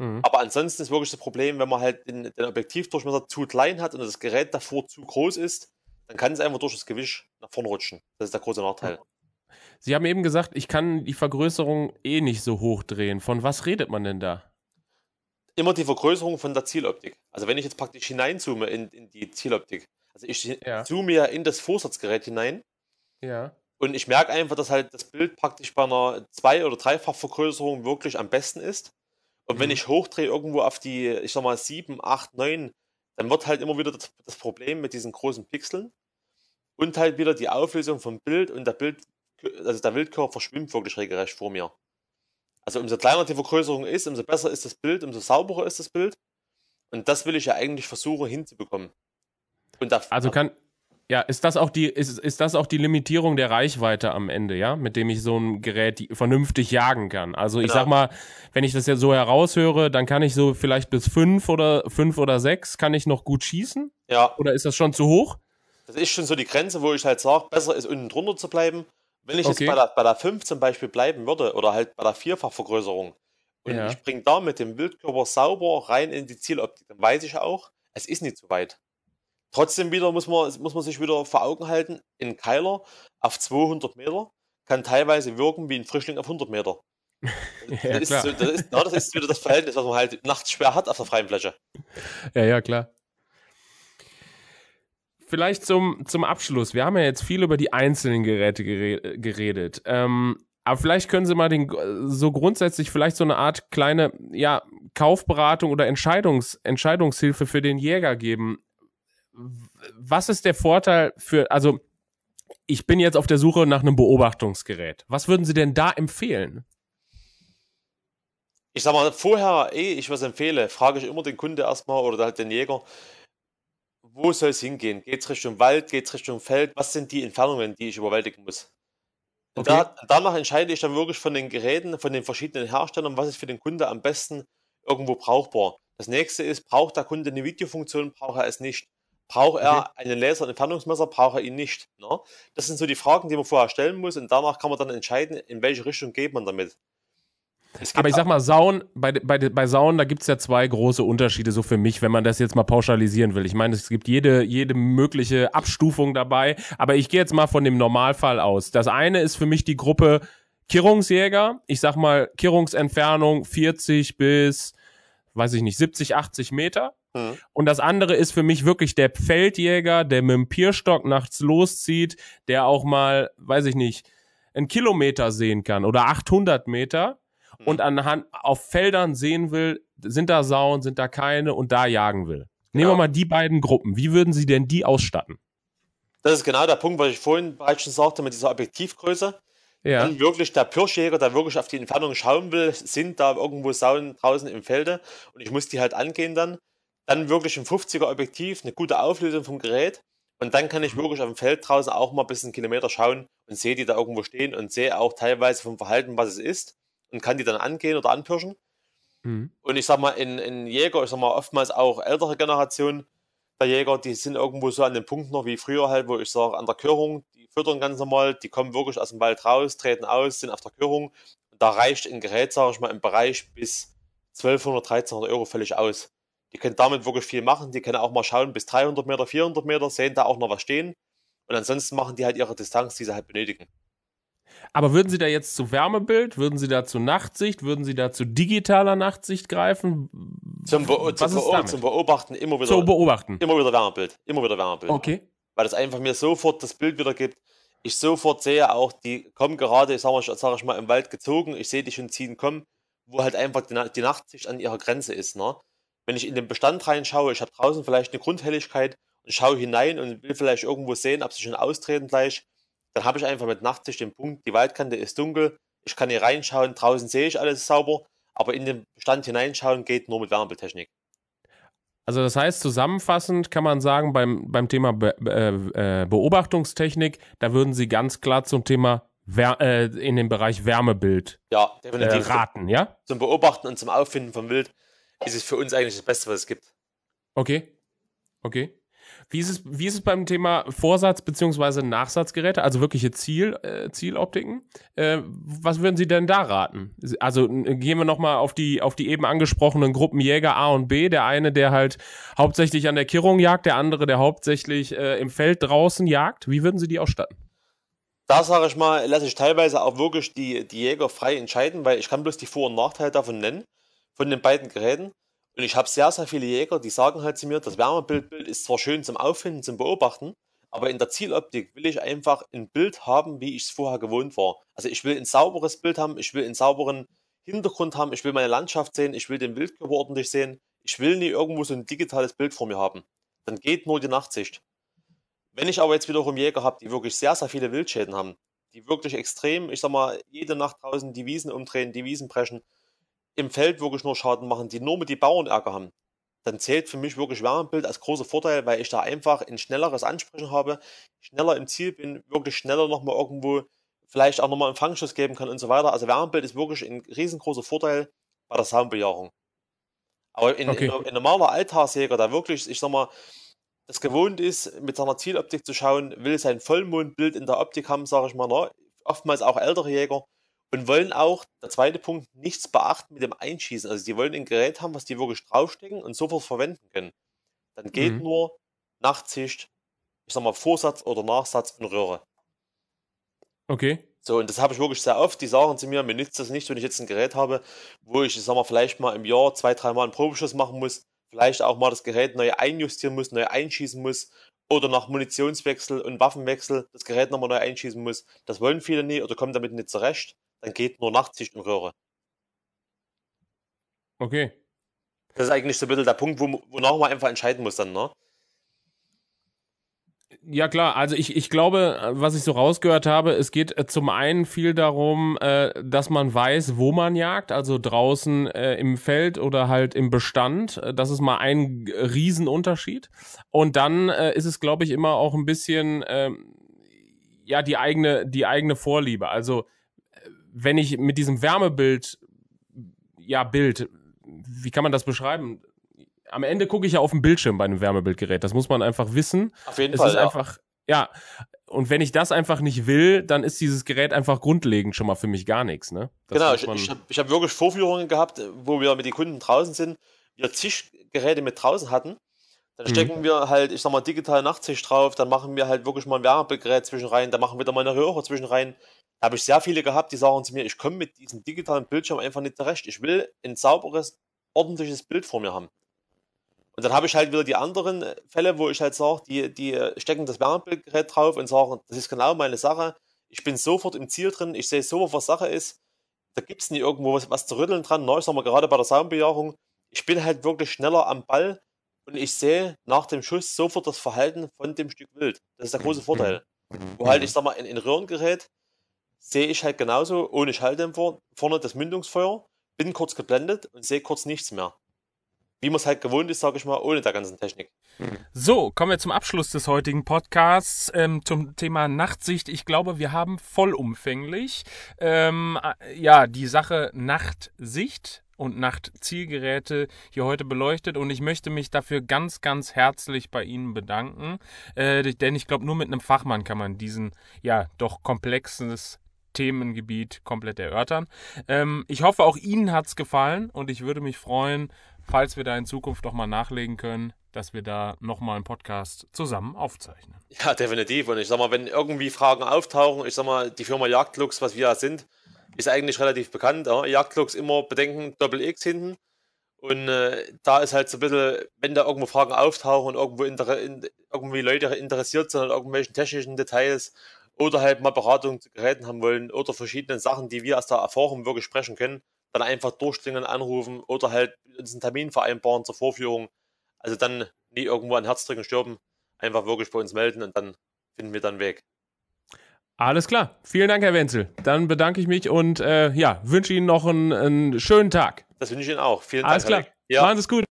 S2: Mhm. Aber ansonsten ist wirklich das Problem, wenn man halt den, den Objektivdurchmesser zu klein hat und das Gerät davor zu groß ist, dann kann es einfach durch das Gewicht nach vorne rutschen. Das ist der große Nachteil.
S1: Sie haben eben gesagt, ich kann die Vergrößerung eh nicht so hoch drehen. Von was redet man denn da?
S2: Immer die Vergrößerung von der Zieloptik. Also wenn ich jetzt praktisch hineinzoome in, in die Zieloptik. Also ich ja. zoome ja in das Vorsatzgerät hinein.
S1: Ja.
S2: Und ich merke einfach, dass halt das Bild praktisch bei einer Zwei- oder Dreifachvergrößerung wirklich am besten ist. Und wenn mhm. ich hochdrehe irgendwo auf die, ich sag mal, 7, 8, 9, dann wird halt immer wieder das, das, Problem mit diesen großen Pixeln und halt wieder die Auflösung vom Bild und der Bild, also der Wildkörper verschwimmt wirklich regelrecht vor mir. Also umso kleiner die Vergrößerung ist, umso besser ist das Bild, umso sauberer ist das Bild. Und das will ich ja eigentlich versuchen hinzubekommen.
S1: also kann, ja, ist das auch die, ist, ist das auch die Limitierung der Reichweite am Ende, ja, mit dem ich so ein Gerät vernünftig jagen kann? Also ich genau. sag mal, wenn ich das jetzt so heraushöre, dann kann ich so vielleicht bis fünf oder fünf oder sechs kann ich noch gut schießen.
S2: Ja.
S1: Oder ist das schon zu hoch?
S2: Das ist schon so die Grenze, wo ich halt sage, besser ist unten drunter zu bleiben. Wenn ich okay. jetzt bei der, bei der 5 zum Beispiel bleiben würde oder halt bei der Vierfachvergrößerung und ja. ich bringe da mit dem Wildkörper sauber rein in die Zieloptik, dann weiß ich auch, es ist nicht zu weit. Trotzdem wieder muss man, muss man sich wieder vor Augen halten, ein Keiler auf 200 Meter kann teilweise wirken wie ein Frischling auf 100 Meter. ja, das, ist so, das, ist, na, das ist wieder das Verhältnis, was man halt nachts schwer hat auf der freien Fläche.
S1: Ja, ja, klar. Vielleicht zum, zum Abschluss. Wir haben ja jetzt viel über die einzelnen Geräte geredet. Ähm, aber vielleicht können Sie mal den, so grundsätzlich vielleicht so eine Art kleine ja, Kaufberatung oder Entscheidungs, Entscheidungshilfe für den Jäger geben was ist der Vorteil für, also ich bin jetzt auf der Suche nach einem Beobachtungsgerät. Was würden Sie denn da empfehlen?
S2: Ich sag mal, vorher, eh ich was empfehle, frage ich immer den Kunde erstmal oder halt den Jäger, wo soll es hingehen? Geht es Richtung Wald, geht es Richtung Feld? Was sind die Entfernungen, die ich überwältigen muss? Okay. Da, danach entscheide ich dann wirklich von den Geräten, von den verschiedenen Herstellern, was ist für den Kunde am besten irgendwo brauchbar. Das nächste ist, braucht der Kunde eine Videofunktion, braucht er es nicht. Braucht er okay. einen Laser- und Entfernungsmesser, braucht er ihn nicht. Ne? Das sind so die Fragen, die man vorher stellen muss und danach kann man dann entscheiden, in welche Richtung geht man damit.
S1: Aber ich sag mal, Sauen, bei, bei, bei Sauen, da gibt es ja zwei große Unterschiede, so für mich, wenn man das jetzt mal pauschalisieren will. Ich meine, es gibt jede, jede mögliche Abstufung dabei, aber ich gehe jetzt mal von dem Normalfall aus. Das eine ist für mich die Gruppe Kirrungsjäger. Ich sag mal, Kirrungsentfernung 40 bis, weiß ich nicht, 70, 80 Meter. Mhm. Und das andere ist für mich wirklich der Feldjäger, der mit dem Pierstock nachts loszieht, der auch mal, weiß ich nicht, einen Kilometer sehen kann oder 800 Meter und mhm. anhand auf Feldern sehen will, sind da Sauen, sind da keine und da jagen will. Nehmen ja. wir mal die beiden Gruppen. Wie würden Sie denn die ausstatten?
S2: Das ist genau der Punkt, was ich vorhin bereits schon sagte mit dieser Objektivgröße. Ja. Wenn wirklich der Pirschjäger, der wirklich auf die Entfernung schauen will, sind da irgendwo Sauen draußen im Felde und ich muss die halt angehen dann. Dann wirklich ein 50er Objektiv, eine gute Auflösung vom Gerät und dann kann ich wirklich auf dem Feld draußen auch mal ein bisschen Kilometer schauen und sehe die da irgendwo stehen und sehe auch teilweise vom Verhalten, was es ist und kann die dann angehen oder anpirschen. Mhm. Und ich sag mal, in, in Jäger, ich sag mal, oftmals auch ältere Generationen der Jäger, die sind irgendwo so an dem Punkt noch wie früher halt, wo ich sage, an der Körung, die füttern ganz normal, die kommen wirklich aus dem Wald raus, treten aus, sind auf der Körung. Und da reicht ein Gerät, sage ich mal, im Bereich bis 1200, 1300 Euro völlig aus. Die können damit wirklich viel machen, die können auch mal schauen bis 300 Meter, 400 Meter, sehen da auch noch was stehen. Und ansonsten machen die halt ihre Distanz, die sie halt benötigen.
S1: Aber würden Sie da jetzt zu Wärmebild, würden Sie da zu Nachtsicht, würden Sie da zu digitaler Nachtsicht greifen?
S2: Zum, Be zum, Be zum, Beobachten immer wieder.
S1: Zum Beobachten.
S2: Immer wieder Wärmebild. Immer wieder Wärmebild.
S1: Okay.
S2: Weil das einfach mir sofort das Bild wieder gibt. Ich sofort sehe auch, die kommen gerade, ich sag, mal, sag ich mal, im Wald gezogen. Ich sehe die schon ziehen kommen, wo halt einfach die, die Nachtsicht an ihrer Grenze ist. Ne? Wenn ich in den Bestand reinschaue, ich habe draußen vielleicht eine Grundhelligkeit und schaue hinein und will vielleicht irgendwo sehen, ob sie schon austreten gleich dann habe ich einfach mit Nachtsicht den Punkt, die Waldkante ist dunkel, ich kann hier reinschauen, draußen sehe ich alles sauber, aber in den Bestand hineinschauen geht nur mit Wärmebildtechnik.
S1: Also das heißt, zusammenfassend kann man sagen, beim, beim Thema Be äh, äh, Beobachtungstechnik, da würden Sie ganz klar zum Thema Wär äh, in den Bereich Wärmebild
S2: ja,
S1: definitiv. Äh, raten, ja?
S2: Zum Beobachten und zum Auffinden von Wild ist es für uns eigentlich das Beste, was es gibt.
S1: Okay. Okay. Wie ist es, wie ist es beim Thema Vorsatz- bzw. Nachsatzgeräte, also wirkliche Ziel, äh, Zieloptiken? Äh, was würden Sie denn da raten? Also gehen wir nochmal auf die, auf die eben angesprochenen Gruppen Jäger A und B. Der eine, der halt hauptsächlich an der Kirrung jagt, der andere, der hauptsächlich äh, im Feld draußen jagt. Wie würden Sie die ausstatten?
S2: Da sage ich mal, lasse ich teilweise auch wirklich die, die Jäger frei entscheiden, weil ich kann bloß die Vor- und Nachteile davon nennen, von den beiden Geräten. Und ich habe sehr, sehr viele Jäger, die sagen halt zu mir, das Wärmebildbild ist zwar schön zum Auffinden, zum Beobachten, aber in der Zieloptik will ich einfach ein Bild haben, wie ich es vorher gewohnt war. Also ich will ein sauberes Bild haben, ich will einen sauberen Hintergrund haben, ich will meine Landschaft sehen, ich will den Wildkörper ordentlich sehen. Ich will nie irgendwo so ein digitales Bild vor mir haben. Dann geht nur die Nachtsicht. Wenn ich aber jetzt wiederum Jäger habe, die wirklich sehr, sehr viele Wildschäden haben, die wirklich extrem, ich sag mal, jede Nacht draußen die Wiesen umdrehen, die Wiesen brechen, im Feld wirklich nur Schaden machen, die nur mit die Bauern Ärger haben, dann zählt für mich wirklich Wärmebild als großer Vorteil, weil ich da einfach ein schnelleres Ansprechen habe, schneller im Ziel bin, wirklich schneller nochmal irgendwo vielleicht auch nochmal einen Fangschuss geben kann und so weiter. Also Wärmebild ist wirklich ein riesengroßer Vorteil bei der Soundbejahung. Aber in, okay. in, in normaler Alltagsjäger, der wirklich, ich sag mal, das gewohnt ist, mit seiner Zieloptik zu schauen, will sein Vollmondbild in der Optik haben, sage ich mal, ne? oftmals auch ältere Jäger, und wollen auch, der zweite Punkt, nichts beachten mit dem Einschießen. Also die wollen ein Gerät haben, was die wirklich draufstecken und sofort verwenden können. Dann geht mhm. nur Nachtsicht, ich sag mal Vorsatz oder Nachsatz und Röhre.
S1: Okay.
S2: So, und das habe ich wirklich sehr oft. Die sagen zu mir, mir nützt das nicht, wenn ich jetzt ein Gerät habe, wo ich, ich sag mal, vielleicht mal im Jahr zwei, dreimal einen Probeschuss machen muss, vielleicht auch mal das Gerät neu einjustieren muss, neu einschießen muss oder nach Munitionswechsel und Waffenwechsel das Gerät nochmal neu einschießen muss. Das wollen viele nie oder kommen damit nicht zurecht dann geht nur Nachtsicht und Röhre.
S1: Okay.
S2: Das ist eigentlich so ein bisschen der Punkt, wo, wonach man einfach entscheiden muss dann, ne?
S1: Ja klar, also ich, ich glaube, was ich so rausgehört habe, es geht äh, zum einen viel darum, äh, dass man weiß, wo man jagt, also draußen äh, im Feld oder halt im Bestand. Das ist mal ein Riesenunterschied. Und dann äh, ist es, glaube ich, immer auch ein bisschen, ähm, ja die eigene, die eigene Vorliebe. Also wenn ich mit diesem Wärmebild, ja, Bild, wie kann man das beschreiben? Am Ende gucke ich ja auf den Bildschirm bei einem Wärmebildgerät. Das muss man einfach wissen.
S2: Auf jeden
S1: es
S2: Fall.
S1: ist
S2: ja.
S1: einfach, ja. Und wenn ich das einfach nicht will, dann ist dieses Gerät einfach grundlegend schon mal für mich gar nichts, ne? Das
S2: genau, ich, ich habe hab wirklich Vorführungen gehabt, wo wir mit den Kunden draußen sind, wir zig Geräte mit draußen hatten. Dann
S1: Mhm.
S2: stecken wir halt, ich sag mal, digital Nachtsicht drauf, dann machen wir halt wirklich mal ein Wärmebildgerät zwischen rein, dann machen wir da mal eine Röhre zwischen rein. Habe ich sehr viele gehabt, die sagen zu mir, ich komme mit diesem digitalen Bildschirm einfach nicht zurecht. Ich will ein sauberes, ordentliches Bild vor mir haben. Und dann habe ich halt wieder die anderen äh, Fälle, wo ich halt sage, die, die äh, stecken das Wärmebildgerät drauf und sagen, das ist genau meine Sache. Ich bin sofort im Ziel drin, ich sehe sofort, was Sache ist. Da gibt es nie irgendwo was, was zu rütteln dran. Na, ich sag mal, gerade bei der Soundbejahung, ich bin halt wirklich schneller am Ball und ich sehe nach dem Schuss sofort das Verhalten von dem Stück Wild. Das ist der große Vorteil. Wo halt, ich sag mal, in, in Röhrengerät sehe ich halt genauso ohne Schalldämpfer vorne das Mündungsfeuer, bin kurz geblendet und sehe kurz nichts mehr. Wie man es halt gewohnt ist, sage ich mal, ohne der ganzen Technik.
S3: So, kommen wir zum Abschluss des heutigen Podcasts ähm, zum Thema Nachtsicht. Ich glaube, wir haben vollumfänglich ähm, äh, ja die Sache Nachtsicht und Nachtzielgeräte hier heute beleuchtet und ich möchte mich dafür ganz, ganz herzlich bei Ihnen bedanken, äh, denn ich glaube, nur mit einem Fachmann kann man diesen ja doch komplexes Themengebiet komplett erörtern. Ähm, ich hoffe, auch Ihnen hat's gefallen und ich würde mich freuen, falls wir da in Zukunft noch mal nachlegen können, dass wir da noch mal einen Podcast zusammen aufzeichnen.
S2: Ja, definitiv. Und ich sag mal, wenn irgendwie Fragen auftauchen, ich sag mal, die Firma Jagdlux, was wir ja sind, ist eigentlich relativ bekannt. Ja? Jagdlux immer bedenken, Doppel X hinten. Und äh, da ist halt so ein bisschen, wenn da irgendwo Fragen auftauchen und irgendwo in, irgendwie Leute interessiert sind an irgendwelchen technischen Details oder halt mal Beratung zu Geräten haben wollen oder verschiedenen Sachen, die wir aus der Erfahrung wirklich sprechen können, dann einfach durchklingeln, anrufen oder halt uns einen Termin vereinbaren zur Vorführung. Also dann nie irgendwo an Herzdrücken sterben, einfach wirklich bei uns melden und dann finden wir dann einen Weg.
S1: Alles klar. Vielen Dank, Herr Wenzel. Dann bedanke ich mich und äh, ja, wünsche Ihnen noch einen, einen schönen Tag.
S2: Das wünsche ich Ihnen auch. Vielen
S1: Alles
S2: Dank.
S1: klar.
S2: Alec. Ja.
S1: Machen Sie es gut.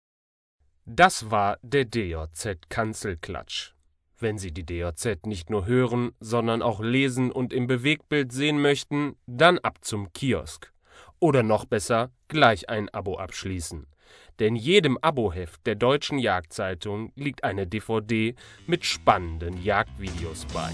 S3: Das war der DJZ Kanzelklatsch. Wenn Sie die DJZ nicht nur hören, sondern auch lesen und im Bewegtbild sehen möchten, dann ab zum Kiosk. Oder noch besser, gleich ein Abo abschließen. Denn jedem Aboheft der Deutschen Jagdzeitung liegt eine DVD mit spannenden Jagdvideos bei.